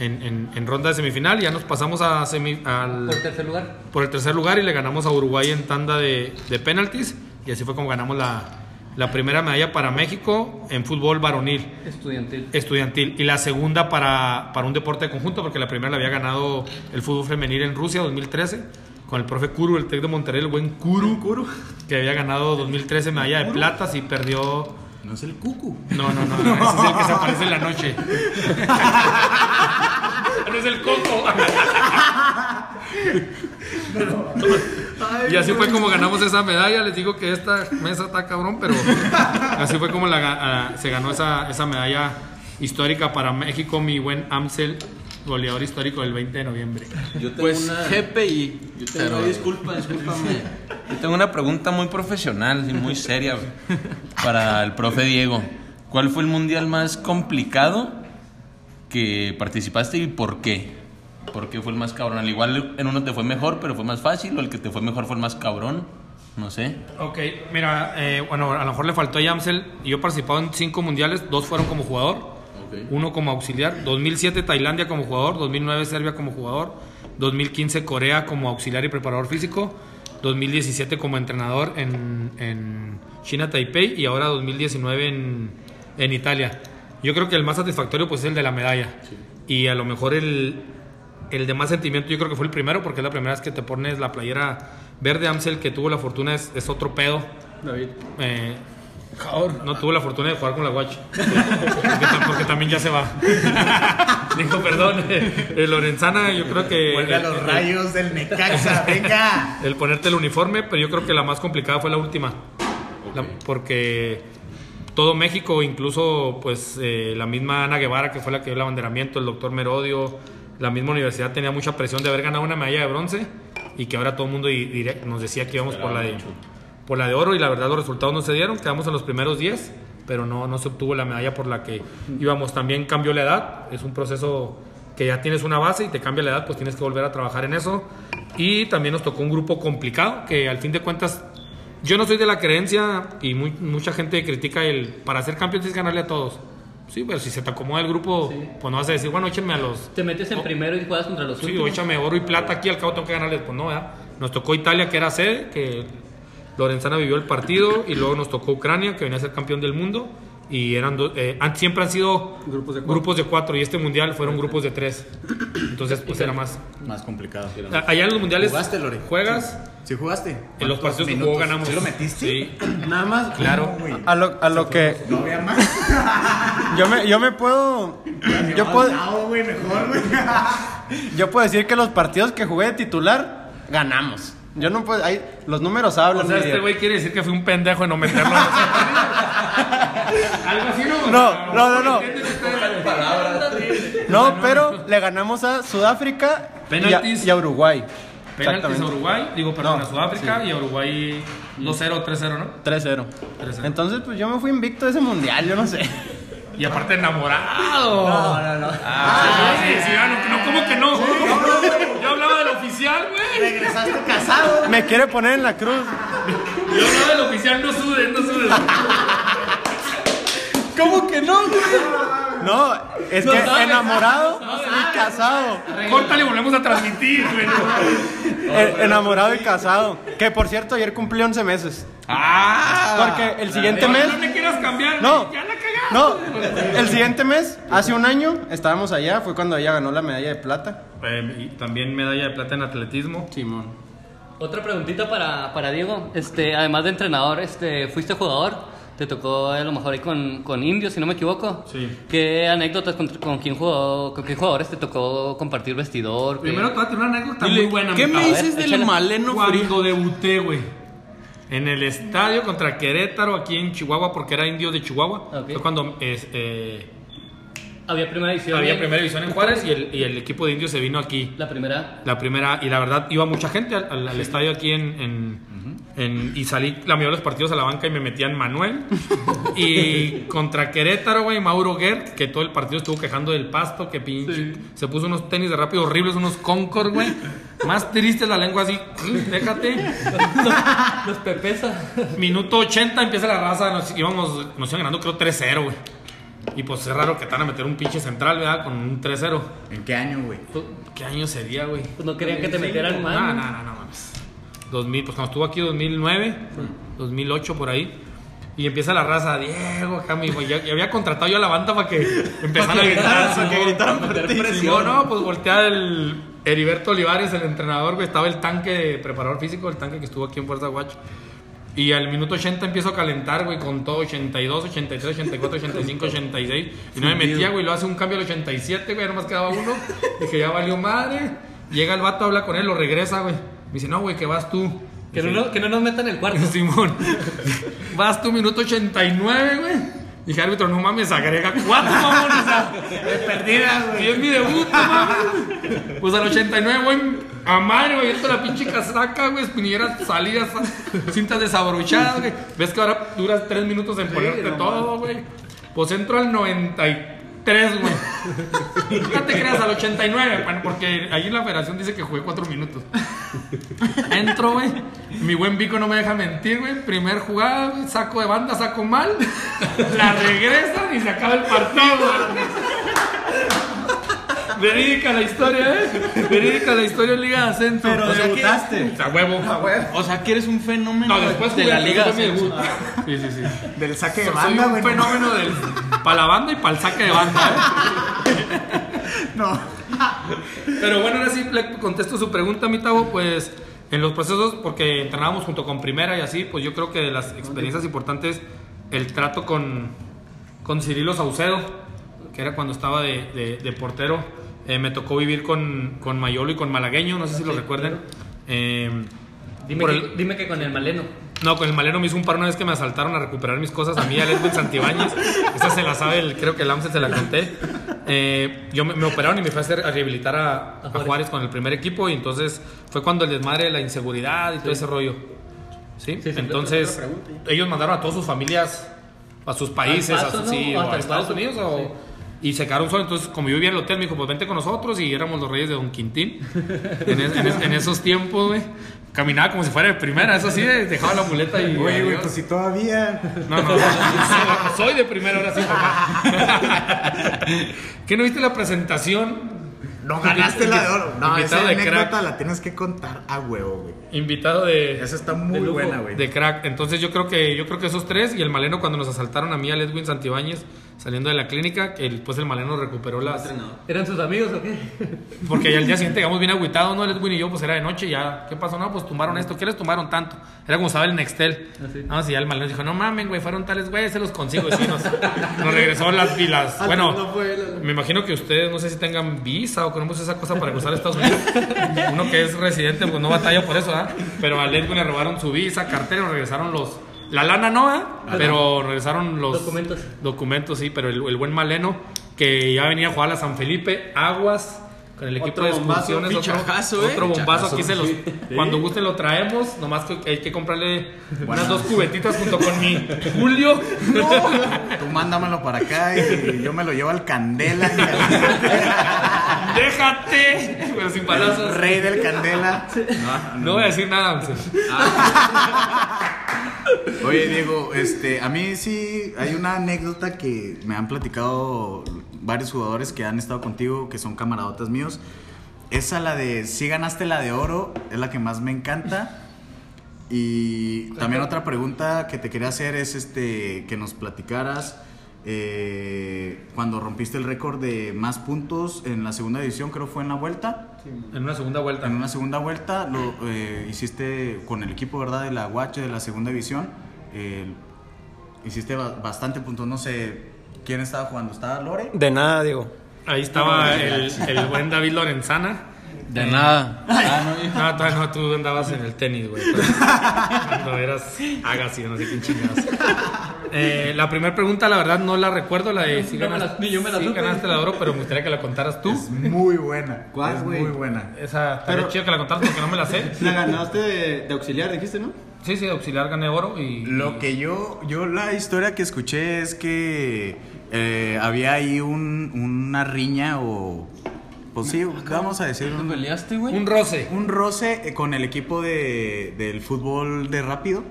en, en- en ronda de semifinal. Ya nos pasamos a semi- al, Por tercer lugar. por el tercer lugar y le ganamos a Uruguay en tanda de, de penaltis. Y así fue como ganamos la, la primera medalla para México en fútbol varonil Estudiantil. estudiantil y la segunda para, para un deporte de conjunto porque la primera la había ganado el fútbol femenil en Rusia 2013 con el profe Kuru, el Tec de Monterrey, el buen Kuru, que había ganado 2013 medalla de plata y perdió... No es el cucu. No, no, no, no, ese es el que se aparece en la noche. es el coco. Y así fue como ganamos esa medalla. Les digo que esta mesa está cabrón, pero así fue como la ah, se ganó esa, esa medalla histórica para México, mi buen Amsel, goleador histórico del 20 de noviembre. Yo tengo Pues una... GPI. Yo tengo- Pero- disculpa, discúlpame. Yo tengo una pregunta muy profesional y muy seria para el profe Diego. ¿Cuál fue el mundial más complicado que participaste y por qué? ¿Por qué fue el más cabrón? Al igual en uno te fue mejor, pero fue más fácil, o el que te fue mejor fue el más cabrón. No sé. Ok, mira, eh, bueno, a lo mejor le faltó a Yamsel. Yo he participado en cinco mundiales, dos fueron como jugador, uno como auxiliar. 2007 Tailandia como jugador, 2009 Serbia como jugador, 2015 Corea como auxiliar y preparador físico, 2017 como entrenador en, en China Taipei y ahora 2019 en, en Italia. Yo creo que el más satisfactorio pues es el de la medalla. Y a lo mejor el, el de más sentimiento yo creo que fue el primero porque es la primera vez que te pones la playera verde Amsel que tuvo la fortuna es, es otro pedo. David. Eh, no tuvo la fortuna de jugar con la Watch. Porque, tam- porque también ya se va. Dijo, perdón. eh, Lorenzana, yo creo que. Vuelve a los el- rayos del Necaxa, venga. el ponerte el uniforme, pero yo creo que la más complicada fue la última. La- porque todo México, incluso pues eh, la misma Ana Guevara, que fue la que dio el abanderamiento, el doctor Merodio, la misma universidad tenía mucha presión de haber ganado una medalla de bronce y que ahora todo el mundo nos decía que íbamos por la, de, por la de oro y la verdad los resultados no se dieron, quedamos en los primeros 10, pero no, no se obtuvo la medalla por la que íbamos. También cambió la edad, es un proceso que ya tienes una base y te cambia la edad, pues tienes que volver a trabajar en eso. Y también nos tocó un grupo complicado, que al fin de cuentas, yo no soy de la creencia y muy- mucha gente critica el, para ser campeón tienes que ganarle a todos. Sí, pero si se te acomoda el grupo, pues no vas a decir, bueno, échenme a los... Te metes en primero y juegas contra los Sí, últimos. échame oro y plata aquí, al cabo tengo que ganarles. Pues no, ¿verdad? Nos tocó Italia, que era sede, que Lorenzana vivió el partido, y luego nos tocó Ucrania, que venía a ser campeón del mundo. Y eran do- eh, han- siempre han sido Grupos de cuatro. grupos de cuatro, y este mundial fueron grupos de tres. Entonces, pues era más. Más complicado. Allá en los mundiales ¿Jugaste, Lore? juegas, ¿Sí jugaste? en los ¿Cuántos partidos que jugó ganamos. ¿Sí lo metiste? Sí, Nada más. claro. A lo, a lo que No había más. yo me, yo me puedo. Yo puedo, No, güey, mejor, güey. yo puedo decir que los partidos que jugué de titular, ganamos. Yo no puedo. Ahí, los números hablan. O sea, este güey quiere decir que fui un pendejo en no meterlo. Algo así, ¿no? No, no, no, no. No, pero le ganamos a Sudáfrica y a, Penaltis. y a Uruguay. Penaltis a. Uruguay, digo, perdón, No, a Sudáfrica y a Uruguay 2-0, 3-0, ¿no? 3-0. 3-0. Entonces, pues yo me fui invicto de ese mundial, yo no sé. Y aparte enamorado. No, no, no. Ah, sí, sí, ah, no, no, ¿cómo que no? Yo hablaba del oficial, güey. Regresaste casado. Me quiere poner en la cruz. Yo hablaba del oficial, no sudes, no sudes. ¿Cómo que no, güey? No, es que enamorado y casado. Córtale y volvemos a transmitir, güey. Eh, enamorado y casado. Que por cierto, ayer cumplí 11 meses. Ah. Porque el siguiente mes. No me quieras cambiar, No. Ya la cagaste. No, el siguiente mes, hace un año, estábamos allá, fue cuando ella ganó la medalla de plata. Eh, y también medalla de plata en atletismo. Simón. Otra preguntita para, para Diego. Este, además de entrenador, este, ¿fuiste jugador? Te tocó a lo mejor ahí con, con indios, si no me equivoco. Sí. ¿Qué anécdotas con, con quién jugó, con qué jugadores te tocó compartir vestidor? ¿Qué- Primero te voy a tener una anécdota Dile, muy buena. ¿Qué me dices del échale. Maleno Frío? Cuando debuté, güey. En el estadio contra Querétaro, aquí en Chihuahua, porque era indio de Chihuahua. Ok. Fue cuando es, eh, Había primera división. había en- primera división en Juárez y el, y el equipo de indios se vino aquí. La primera. La primera, y la verdad, iba mucha gente al, estadio aquí en, en- en- Y salí la mayoría de los partidos a la banca y me metían Manuel. y contra Querétaro, güey, Mauro Gert, que todo el partido estuvo quejando del pasto, que pinche. Se puso unos tenis de rápido horribles, unos Concord, güey. Más triste la lengua así, déjate. Los Pepesa. Minuto 80 empieza la raza, nos íbamos, nos iban ganando creo 3-0, güey. Y pues es raro que te van a meter un pinche central, ¿verdad? Con un 3-0. ¿En qué año, güey? ¿Qué año sería, güey? Pues no querían que te metieran No, mal. no, no, no mames. 2000, pues cuando estuvo aquí 2009, 2008 por ahí. Y empieza la raza, Diego, acá mi güey. Ya, ya había contratado yo a la banda para que empezaran a gritar. para que gritaran por ti. No, pues voltea el Heriberto Olivares, el entrenador, güey. Estaba el tanque de preparador físico, el tanque que estuvo aquí en Fuerza Watch. Y al minuto 80 empiezo a calentar, güey, con todo 82, 83, 84, 85, 86. Y no me metía, güey, lo hace un cambio al 87, güey, nomás quedaba uno. Dije, ya valió madre. Llega el vato, habla con él, lo regresa, güey. Me dice, no, güey, que vas tú. Que no, no- que no nos metan el cuarto. Simón. Vas tú, minuto 89, güey. Dije, árbitro, no mames, agrega cuatro, mamón. O sea, de perdida, güey. Y es mi debut, mames. Pues al 89, güey, a madre, güey, viendo la pinche casaca, güey, espinilleras, salidas, cintas desabrochadas, güey. Ves que ahora duras tres minutos en ponerte todo, güey. Pues entro al 93, güey. No te creas, al 89, bueno, porque ahí la federación dice que jugué cuatro minutos. Entro, güey. Mi buen Vico no me deja mentir, güey. Primer jugada, saco de banda, saco mal. La regresan y se acaba el partido, güey. Verídica la historia, ¿eh? Verídica la historia en Liga de Ascenso. Pero O sea, debutaste. que- A huevo. O sea, que eres un fenómeno No, después de la pero liga. mi Ascenso. debut. Sí, sí, sí. Del saque de Soy banda, un güey. no. fenómeno del para la banda y para el saque de banda. ¿eh? No. Pero bueno, ahora sí le contesto su pregunta, mi Tavo, pues en los procesos, porque entrenábamos junto con Primera y así, pues yo creo que de las experiencias importantes, el trato con, con Cirilo Saucedo, que era cuando estaba de, de- de portero, Eh, me tocó vivir con, con Mayolo y con Malagueño, no sé si lo recuerden. Eh, Dime, que, el- dime que con el maleno. no, con el maleno me hizo un par una vez que me asaltaron a recuperar mis cosas a mí, a Edwin Santibáñez. Esa se la sabe, el- creo que el AMSE se la conté. Eh, yo me, me operaron y me fui a, hacer, a rehabilitar a, a Juárez con el primer equipo y entonces fue cuando el desmadre de la inseguridad y todo ese rollo. ¿Sí? Sí, sí, entonces ellos mandaron a todas sus familias a sus países, Paso, a, sus- ¿no? sí, O a Estados Paso. Unidos o- y se quedaron solos. Entonces, como yo vivía en el hotel, me dijo, pues vente con nosotros y éramos los reyes de Don Quintín. En, es- en es- en esos tiempos, güey. Caminaba como si fuera de primera, eso sí, de- dejaba la muleta y... Oye, güey, pues si todavía. No, no, soy de primera ahora sí, papá. ¿Qué no viste la presentación? No ganaste la de oro. No, esa Invitado de anécdota crack. la tienes que contar a huevo, güey. Invitado de... Esa está muy lujo, buena, güey. De crack. Entonces yo creo que yo creo que esos tres y el Maleno cuando nos asaltaron a mí a Edwin Santibáñez saliendo de la clínica, que después el Maleno recuperó las ¿Eran sus amigos o qué? porque ya al día siguiente llegamos bien agüitados, ¿no? El Edwin y yo, pues era de noche, ya, ¿qué pasó? No, pues tumbaron esto, ¿qué les tumbaron tanto? Era como estaba el Nextel. sí. No, si ya el Maleno dijo, no mamen, güey, fueron tales, güey, se los consigo. Y sí, nos, nos regresó las pilas. Bueno, me imagino que ustedes, no sé si tengan visa o conocemos esa cosa para cruzar a Estados Unidos. Uno que es residente, pues no batalla por eso, ¿ah? Pero al Edwin le robaron su visa, cartera, nos regresaron los. La lana no, ¿ah? Pero regresaron los Documentos. documentos, sí, pero el, el buen Maleno, que ya venía a jugar a San Felipe, Aguas, con el equipo Otro de bombazo, excursiones, otro, fichajazo, ¿eh? otro bombazo, Fichajazo, aquí se los, cuando guste lo traemos, nomás que hay que comprarle unas dos cubetitas junto con mi Julio. Tú mándamelo para acá y yo me lo llevo al Candela. ¡Déjate! Pero sin palazos. Rey del Candela. No voy a decir nada. Amse. Oye, Diego, este, a mí sí hay una anécdota que me han platicado varios jugadores que han estado contigo, que son camaradotas míos. Esa, la de si ganaste la de oro, es la que más me encanta. Y también otra pregunta que te quería hacer es este, que nos platicaras eh, cuando rompiste el récord de más puntos en la segunda división, creo fue en la vuelta. En una segunda vuelta. En una segunda vuelta lo eh, hiciste con el equipo, ¿verdad? De la Guache de la segunda división. Eh, hiciste ba- bastante puntos. No sé quién estaba jugando. ¿Estaba Lore? De nada, Diego. Ahí estaba el, el buen David Lorenzana. De nada. Ah, no, no, tú andabas en el tenis, güey. Cuando eras Agassi, no sé quién chingados. Eh, la primera pregunta, la verdad, no la recuerdo, la de si No me la- ganaste, yo me la sí ganaste la de oro, pero me gustaría que la contaras tú. Es muy buena. ¿Cuál, es güey? muy buena. Esa, Pero- chido que la contaras porque no me la sé. La ganaste de, de auxiliar, dijiste, ¿no? Sí, sí, de auxiliar gané oro y... Lo que yo, yo la historia que escuché es que eh, había ahí un, una riña o... Pues sí, vamos a decir ¿Te un, peleaste, güey? Un roce. un roce eh, con el equipo de, del fútbol de rápido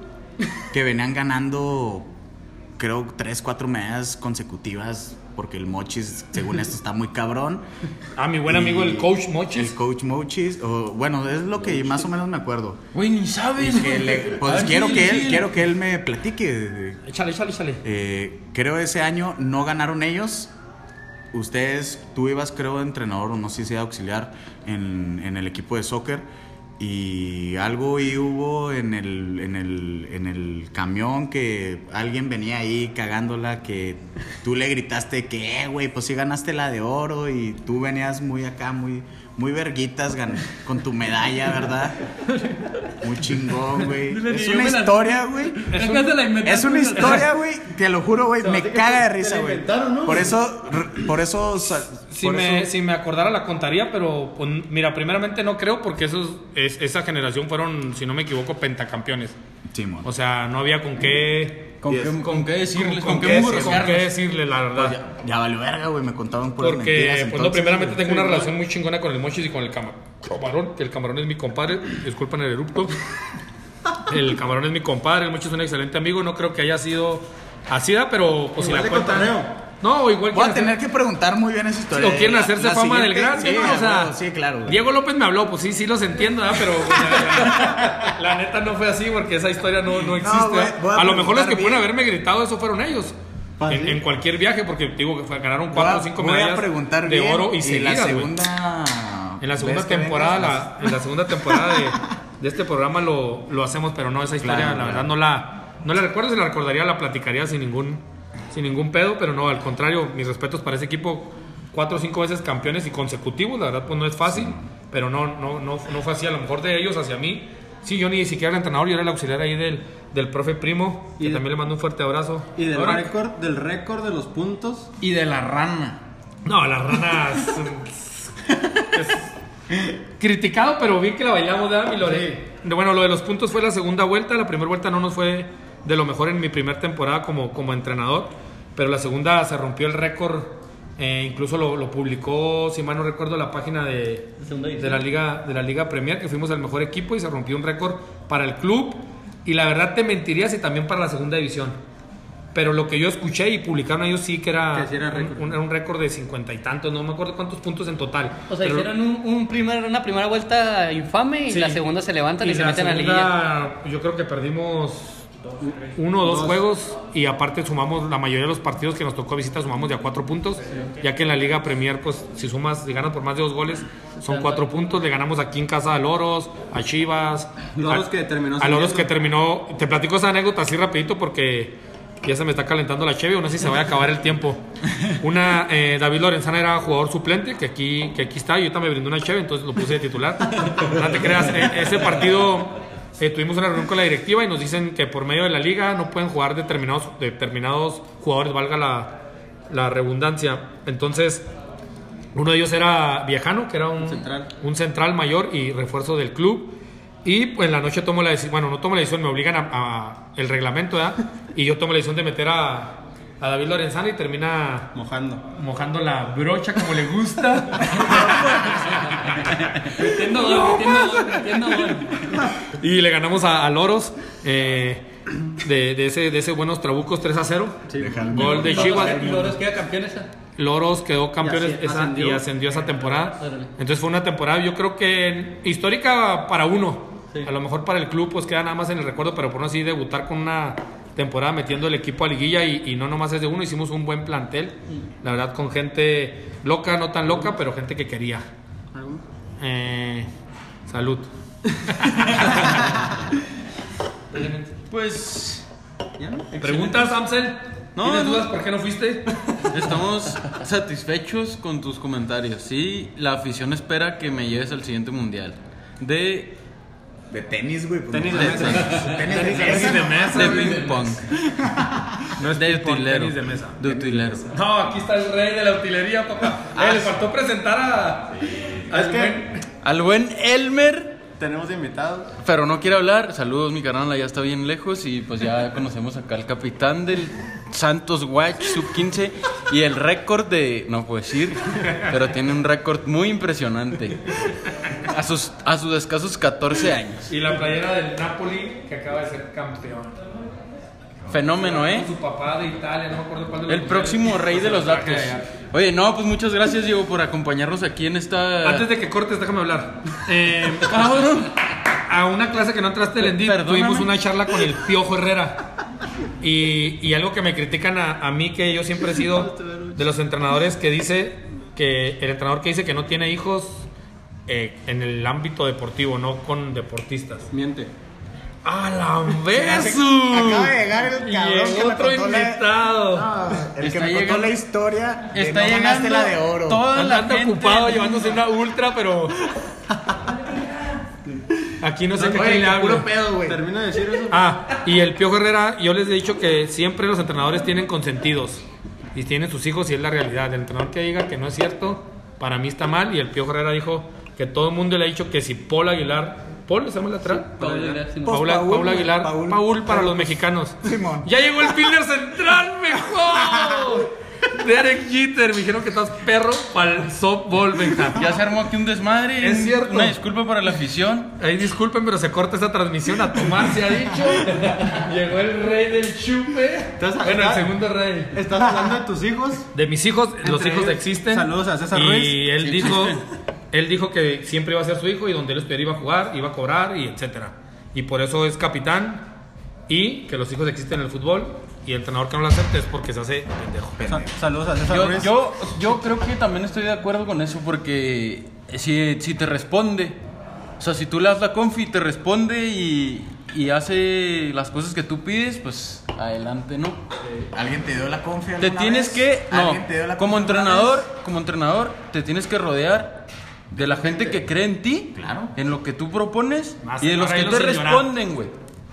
que venían ganando creo tres, cuatro medallas consecutivas porque el Mochis, según esto, está muy cabrón. Ah, mi buen amigo, Y el coach Mochis. El coach Mochis, o, bueno, es lo que más o menos me acuerdo. Güey, ni sabes. Que le- pues ver, quiero síguele, que él, síguele. quiero que él me platique. Échale, échale, échale. Eh, creo ese año no ganaron ellos. Ustedes, tú ibas, creo, de entrenador o no sé si era auxiliar en, en el equipo de soccer. Y algo y hubo en el, en, el, en el camión que alguien venía ahí cagándola, que tú le gritaste que, "Eh, güey, pues sí ganaste la de oro y tú venías muy acá, muy, muy verguitas gan- con tu medalla, ¿verdad? Muy chingón, güey. Es una historia, güey. Es una historia, güey. Te lo juro, güey. Me caga de risa, güey. Por eso, por eso, Si por me, eso- si me acordara la contaría, pero pues, mira, primeramente no creo porque esos, es- esa generación fueron, si no me equivoco, pentacampeones. Simón. O sea, no había con qué... ¿Con, qué, ¿Con qué decirles? con, ¿Con, qué, con qué decirle, la verdad. Pues ya, ya valió verga, güey. Me contaron puras Porque, mentiras. pues no, entonces, primeramente güey. tengo una relación muy chingona con el Mochis y con el cama- camarón, que el camarón es mi compadre, disculpen el erupto. el camarón es mi compadre, el Mocho es un excelente amigo. No creo que haya sido así, pero pues Igual si de la cuentan. cotorreo. No, igual Voy a tener que preguntar muy bien esa historia. o quieren La- hacerse la fama del grande, sí, ¿no? O sea, bueno, sí, claro. güey. Diego López me habló, pues sí, sí los entiendo, ¿verdad? Pero pues, la, la neta no fue así porque esa historia no, no existe. a a lo mejor los que pueden haberme gritado eso fueron ellos. Fácil. En, en cualquier viaje, porque digo que ganaron Voy cuatro a- o cinco voy a medallas preguntar de bien, oro y, la seguidas, güey. segunda. En la segunda temporada, la, en la segunda temporada de, de este programa lo, lo hacemos, pero no, esa historia Claro, la verdad no la, no la recuerdo, si la recordaría la platicaría sin ningún, sin ningún pedo, pero no, al contrario, mis respetos para ese equipo, cuatro o cinco veces campeones y consecutivos, la verdad pues no es fácil, pero no, no, no, no fue así, a lo mejor de ellos hacia mí, sí, yo ni siquiera era el entrenador, yo era el auxiliar ahí del, del profe Primo, que Y de- también le mando un fuerte abrazo. Y del Ahora- récord, del récord de los puntos. Y de la rana. no, las ranas. es criticado, pero bien que la bailamos, ¿verdad, mi Lore? Bueno, lo de los puntos fue la segunda vuelta. La primera vuelta no nos fue de lo mejor en mi primera temporada como, como entrenador. Pero la segunda se rompió el récord. eh, incluso lo, lo publicó, si mal no recuerdo, la página de, de, la Liga, de la Liga Premier, que fuimos el mejor equipo y se rompió un récord para el club. Y la verdad te mentiría si también para la segunda división. Pero lo que yo escuché y publicaron ellos sí que era, Que era un, un- era un récord de cincuenta y tantos, no me acuerdo cuántos puntos en total. O sea, Pero- hicieron un, un primer, una primera vuelta infame y Sí. la segunda se levantan y, se la meten a liguilla. segunda, Yo creo que perdimos uno o dos, juegos y aparte sumamos la mayoría de los partidos que nos tocó visita sumamos de a cuatro puntos, ya que en la Liga Premier, pues si sumas, si ganas por más de dos goles, son cuatro puntos. Le ganamos aquí en casa a Loros, a Chivas, Loros a, que terminó a Loros que terminó. Te platico esa anécdota así rapidito porque ya se me está calentando la cheve, no sé si se vaya a acabar el tiempo. Una, eh, David Lorenzana era jugador suplente, que aquí, que aquí está, y ahorita me brindó una cheve, entonces lo puse de titular. No te creas, eh, ese partido eh, tuvimos una reunión con la directiva y nos dicen que por medio de la liga no pueden jugar determinados, determinados jugadores, valga la, la redundancia. Entonces, uno de ellos era Viejano, que era un Central. un central mayor y refuerzo del club. Y pues en la noche tomo la decisión, bueno, no tomo la decisión, me obligan a, a- el reglamento, ¿verdad? Y yo tomo la decisión de meter a, a David Lorenzana y termina Mojando. mojando la brocha como le gusta. Metiendo gol, metiendo gol, metiendo gol. y le ganamos a, a Loros eh, de, de ese, de ese buenos trabucos 3 a 0. Gol de Chivas. Loros queda campeón esa. Loros quedó campeón Y asci- esa- ascendió. y ascendió esa temporada. Entonces fue una temporada, yo creo que histórica para uno. A lo mejor para el club pues queda nada más en el recuerdo, pero por no así debutar con una temporada metiendo el equipo a liguilla y, y no nomás es de uno, hicimos un buen plantel. La verdad con gente loca, no tan loca, pero gente que quería. Eh, salud. Pues ¿Ya no? ¿Preguntas, Amsel? No, ¿Tienes no. dudas por qué no fuiste? estamos satisfechos con tus comentarios. Sí, la afición espera que me lleves al siguiente mundial. De, De tenis, güey. pues, Tenis no. de mesa. Tenis de Tenis de mesa. mesa. de ping pong. No es De ping pong, utilero. tenis de mesa. De utilero. No, aquí está el rey de la utilería, papá. Eh, le faltó presentar a. al buen- Al buen Elmer, Tenemos invitados. pero no quiere hablar. Saludos, mi carnal, ya está bien lejos. Y pues ya conocemos acá al capitán del Santos Watch Sub 15. Y el récord de. No puedo decir, pero tiene un récord muy impresionante. A sus, a sus escasos 14 años. Y la playera del Napoli que acaba de ser campeón. Fenómeno, ¿eh? Con su papá de Italia, no me acuerdo cuál de los El próximo rey de los Traje datos. Oye, no, pues muchas gracias, Diego, por acompañarnos aquí en esta. Antes de que cortes, déjame hablar. Eh, a una clase que no entraste el Endit, tuvimos una charla con el Piojo Herrera. Y, y algo que me critican a, a mí, que yo siempre he sido de los entrenadores que dice que el entrenador que dice que no tiene hijos eh, en el ámbito deportivo, no con deportistas. Miente. ¡A la Acaba de llegar el cabrón Y que me otro contó la- invitado. No, el que me contó la historia de Está no llegando la de oro. toda la gente. ocupado llevándose una ultra, pero. Aquí no sé qué le qué puro hablo. pedo, güey. Termina de decir eso. Ah, y el Piojo Herrera, yo les he dicho que siempre los entrenadores tienen consentidos y tienen sus hijos y es la realidad. El entrenador que diga que no es cierto, para mí está mal. Y el Piojo Herrera dijo que todo el mundo le ha dicho que si Paul Aguilar, ¿Paul se llama el lateral? Pablo Aguilar, Paul, Paula Aguilar, Paul. Paul, para los mexicanos. Simón. Ya llegó el Pilner Central, mejor. Derek Jeter, me dijeron que estás perro para el softball. Ya se armó aquí un desmadre. Es cierto. Una disculpa para la afición. Ahí disculpen, pero se corta esta transmisión a tomar, se ha dicho. Llegó el rey del chupe. Bueno, el segundo rey. ¿Estás hablando de tus hijos? De mis hijos, los hijos ellos, existen. saludos a César y Ruiz. él dijo, él dijo que siempre iba a ser su hijo y donde él estuviera iba a jugar, iba a cobrar y etcétera. Y por eso es capitán y que los hijos existen en el fútbol y el entrenador que no lo acepte es porque se hace pendejo. Sa- saludos a César Yo, Ruiz. yo, yo creo que también estoy de acuerdo con eso porque si, si te responde, o sea, si tú le das la confi y te responde y, y hace las cosas que tú pides, pues adelante, ¿no? ¿Alguien te dio la confianza? Te tienes que, no, ¿Alguien te dio la como confianza entrenador, como entrenador, te tienes que rodear de la gente que cree en ti, Claro. en lo que tú propones Más y de los que te responden, güey.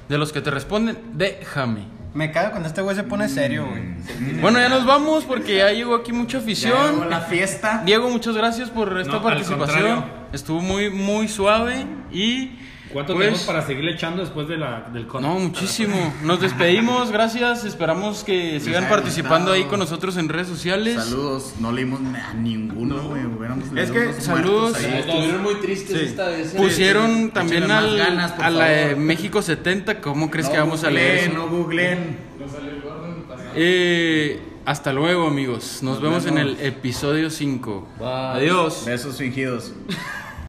De los que te responden, déjame. Me cago cuando este güey se pone serio, güey. Bueno, ya nos vamos porque ya llegó aquí mucha afición. llegó la fiesta. Diego, muchas gracias por esta No, participación. Estuvo muy, muy suave y. ¿Cuánto pues, tenemos para seguirle echando después de la, del con? No, muchísimo. Nos despedimos, gracias. Esperamos que sigan haya participando ahí con nosotros en redes sociales. Saludos. No leímos a ninguno, güey. Hubiéramos Es que saludos. Estuvieron muy tristes esta vez. ¿eh? Pusieron también al, ganas, a la de. México 70. ¿Cómo crees No que vamos a leer googleen, eso? No googleen. Eh, hasta luego, amigos. Nos, Nos vemos en vemos. el episodio 5. Adiós. Besos fingidos.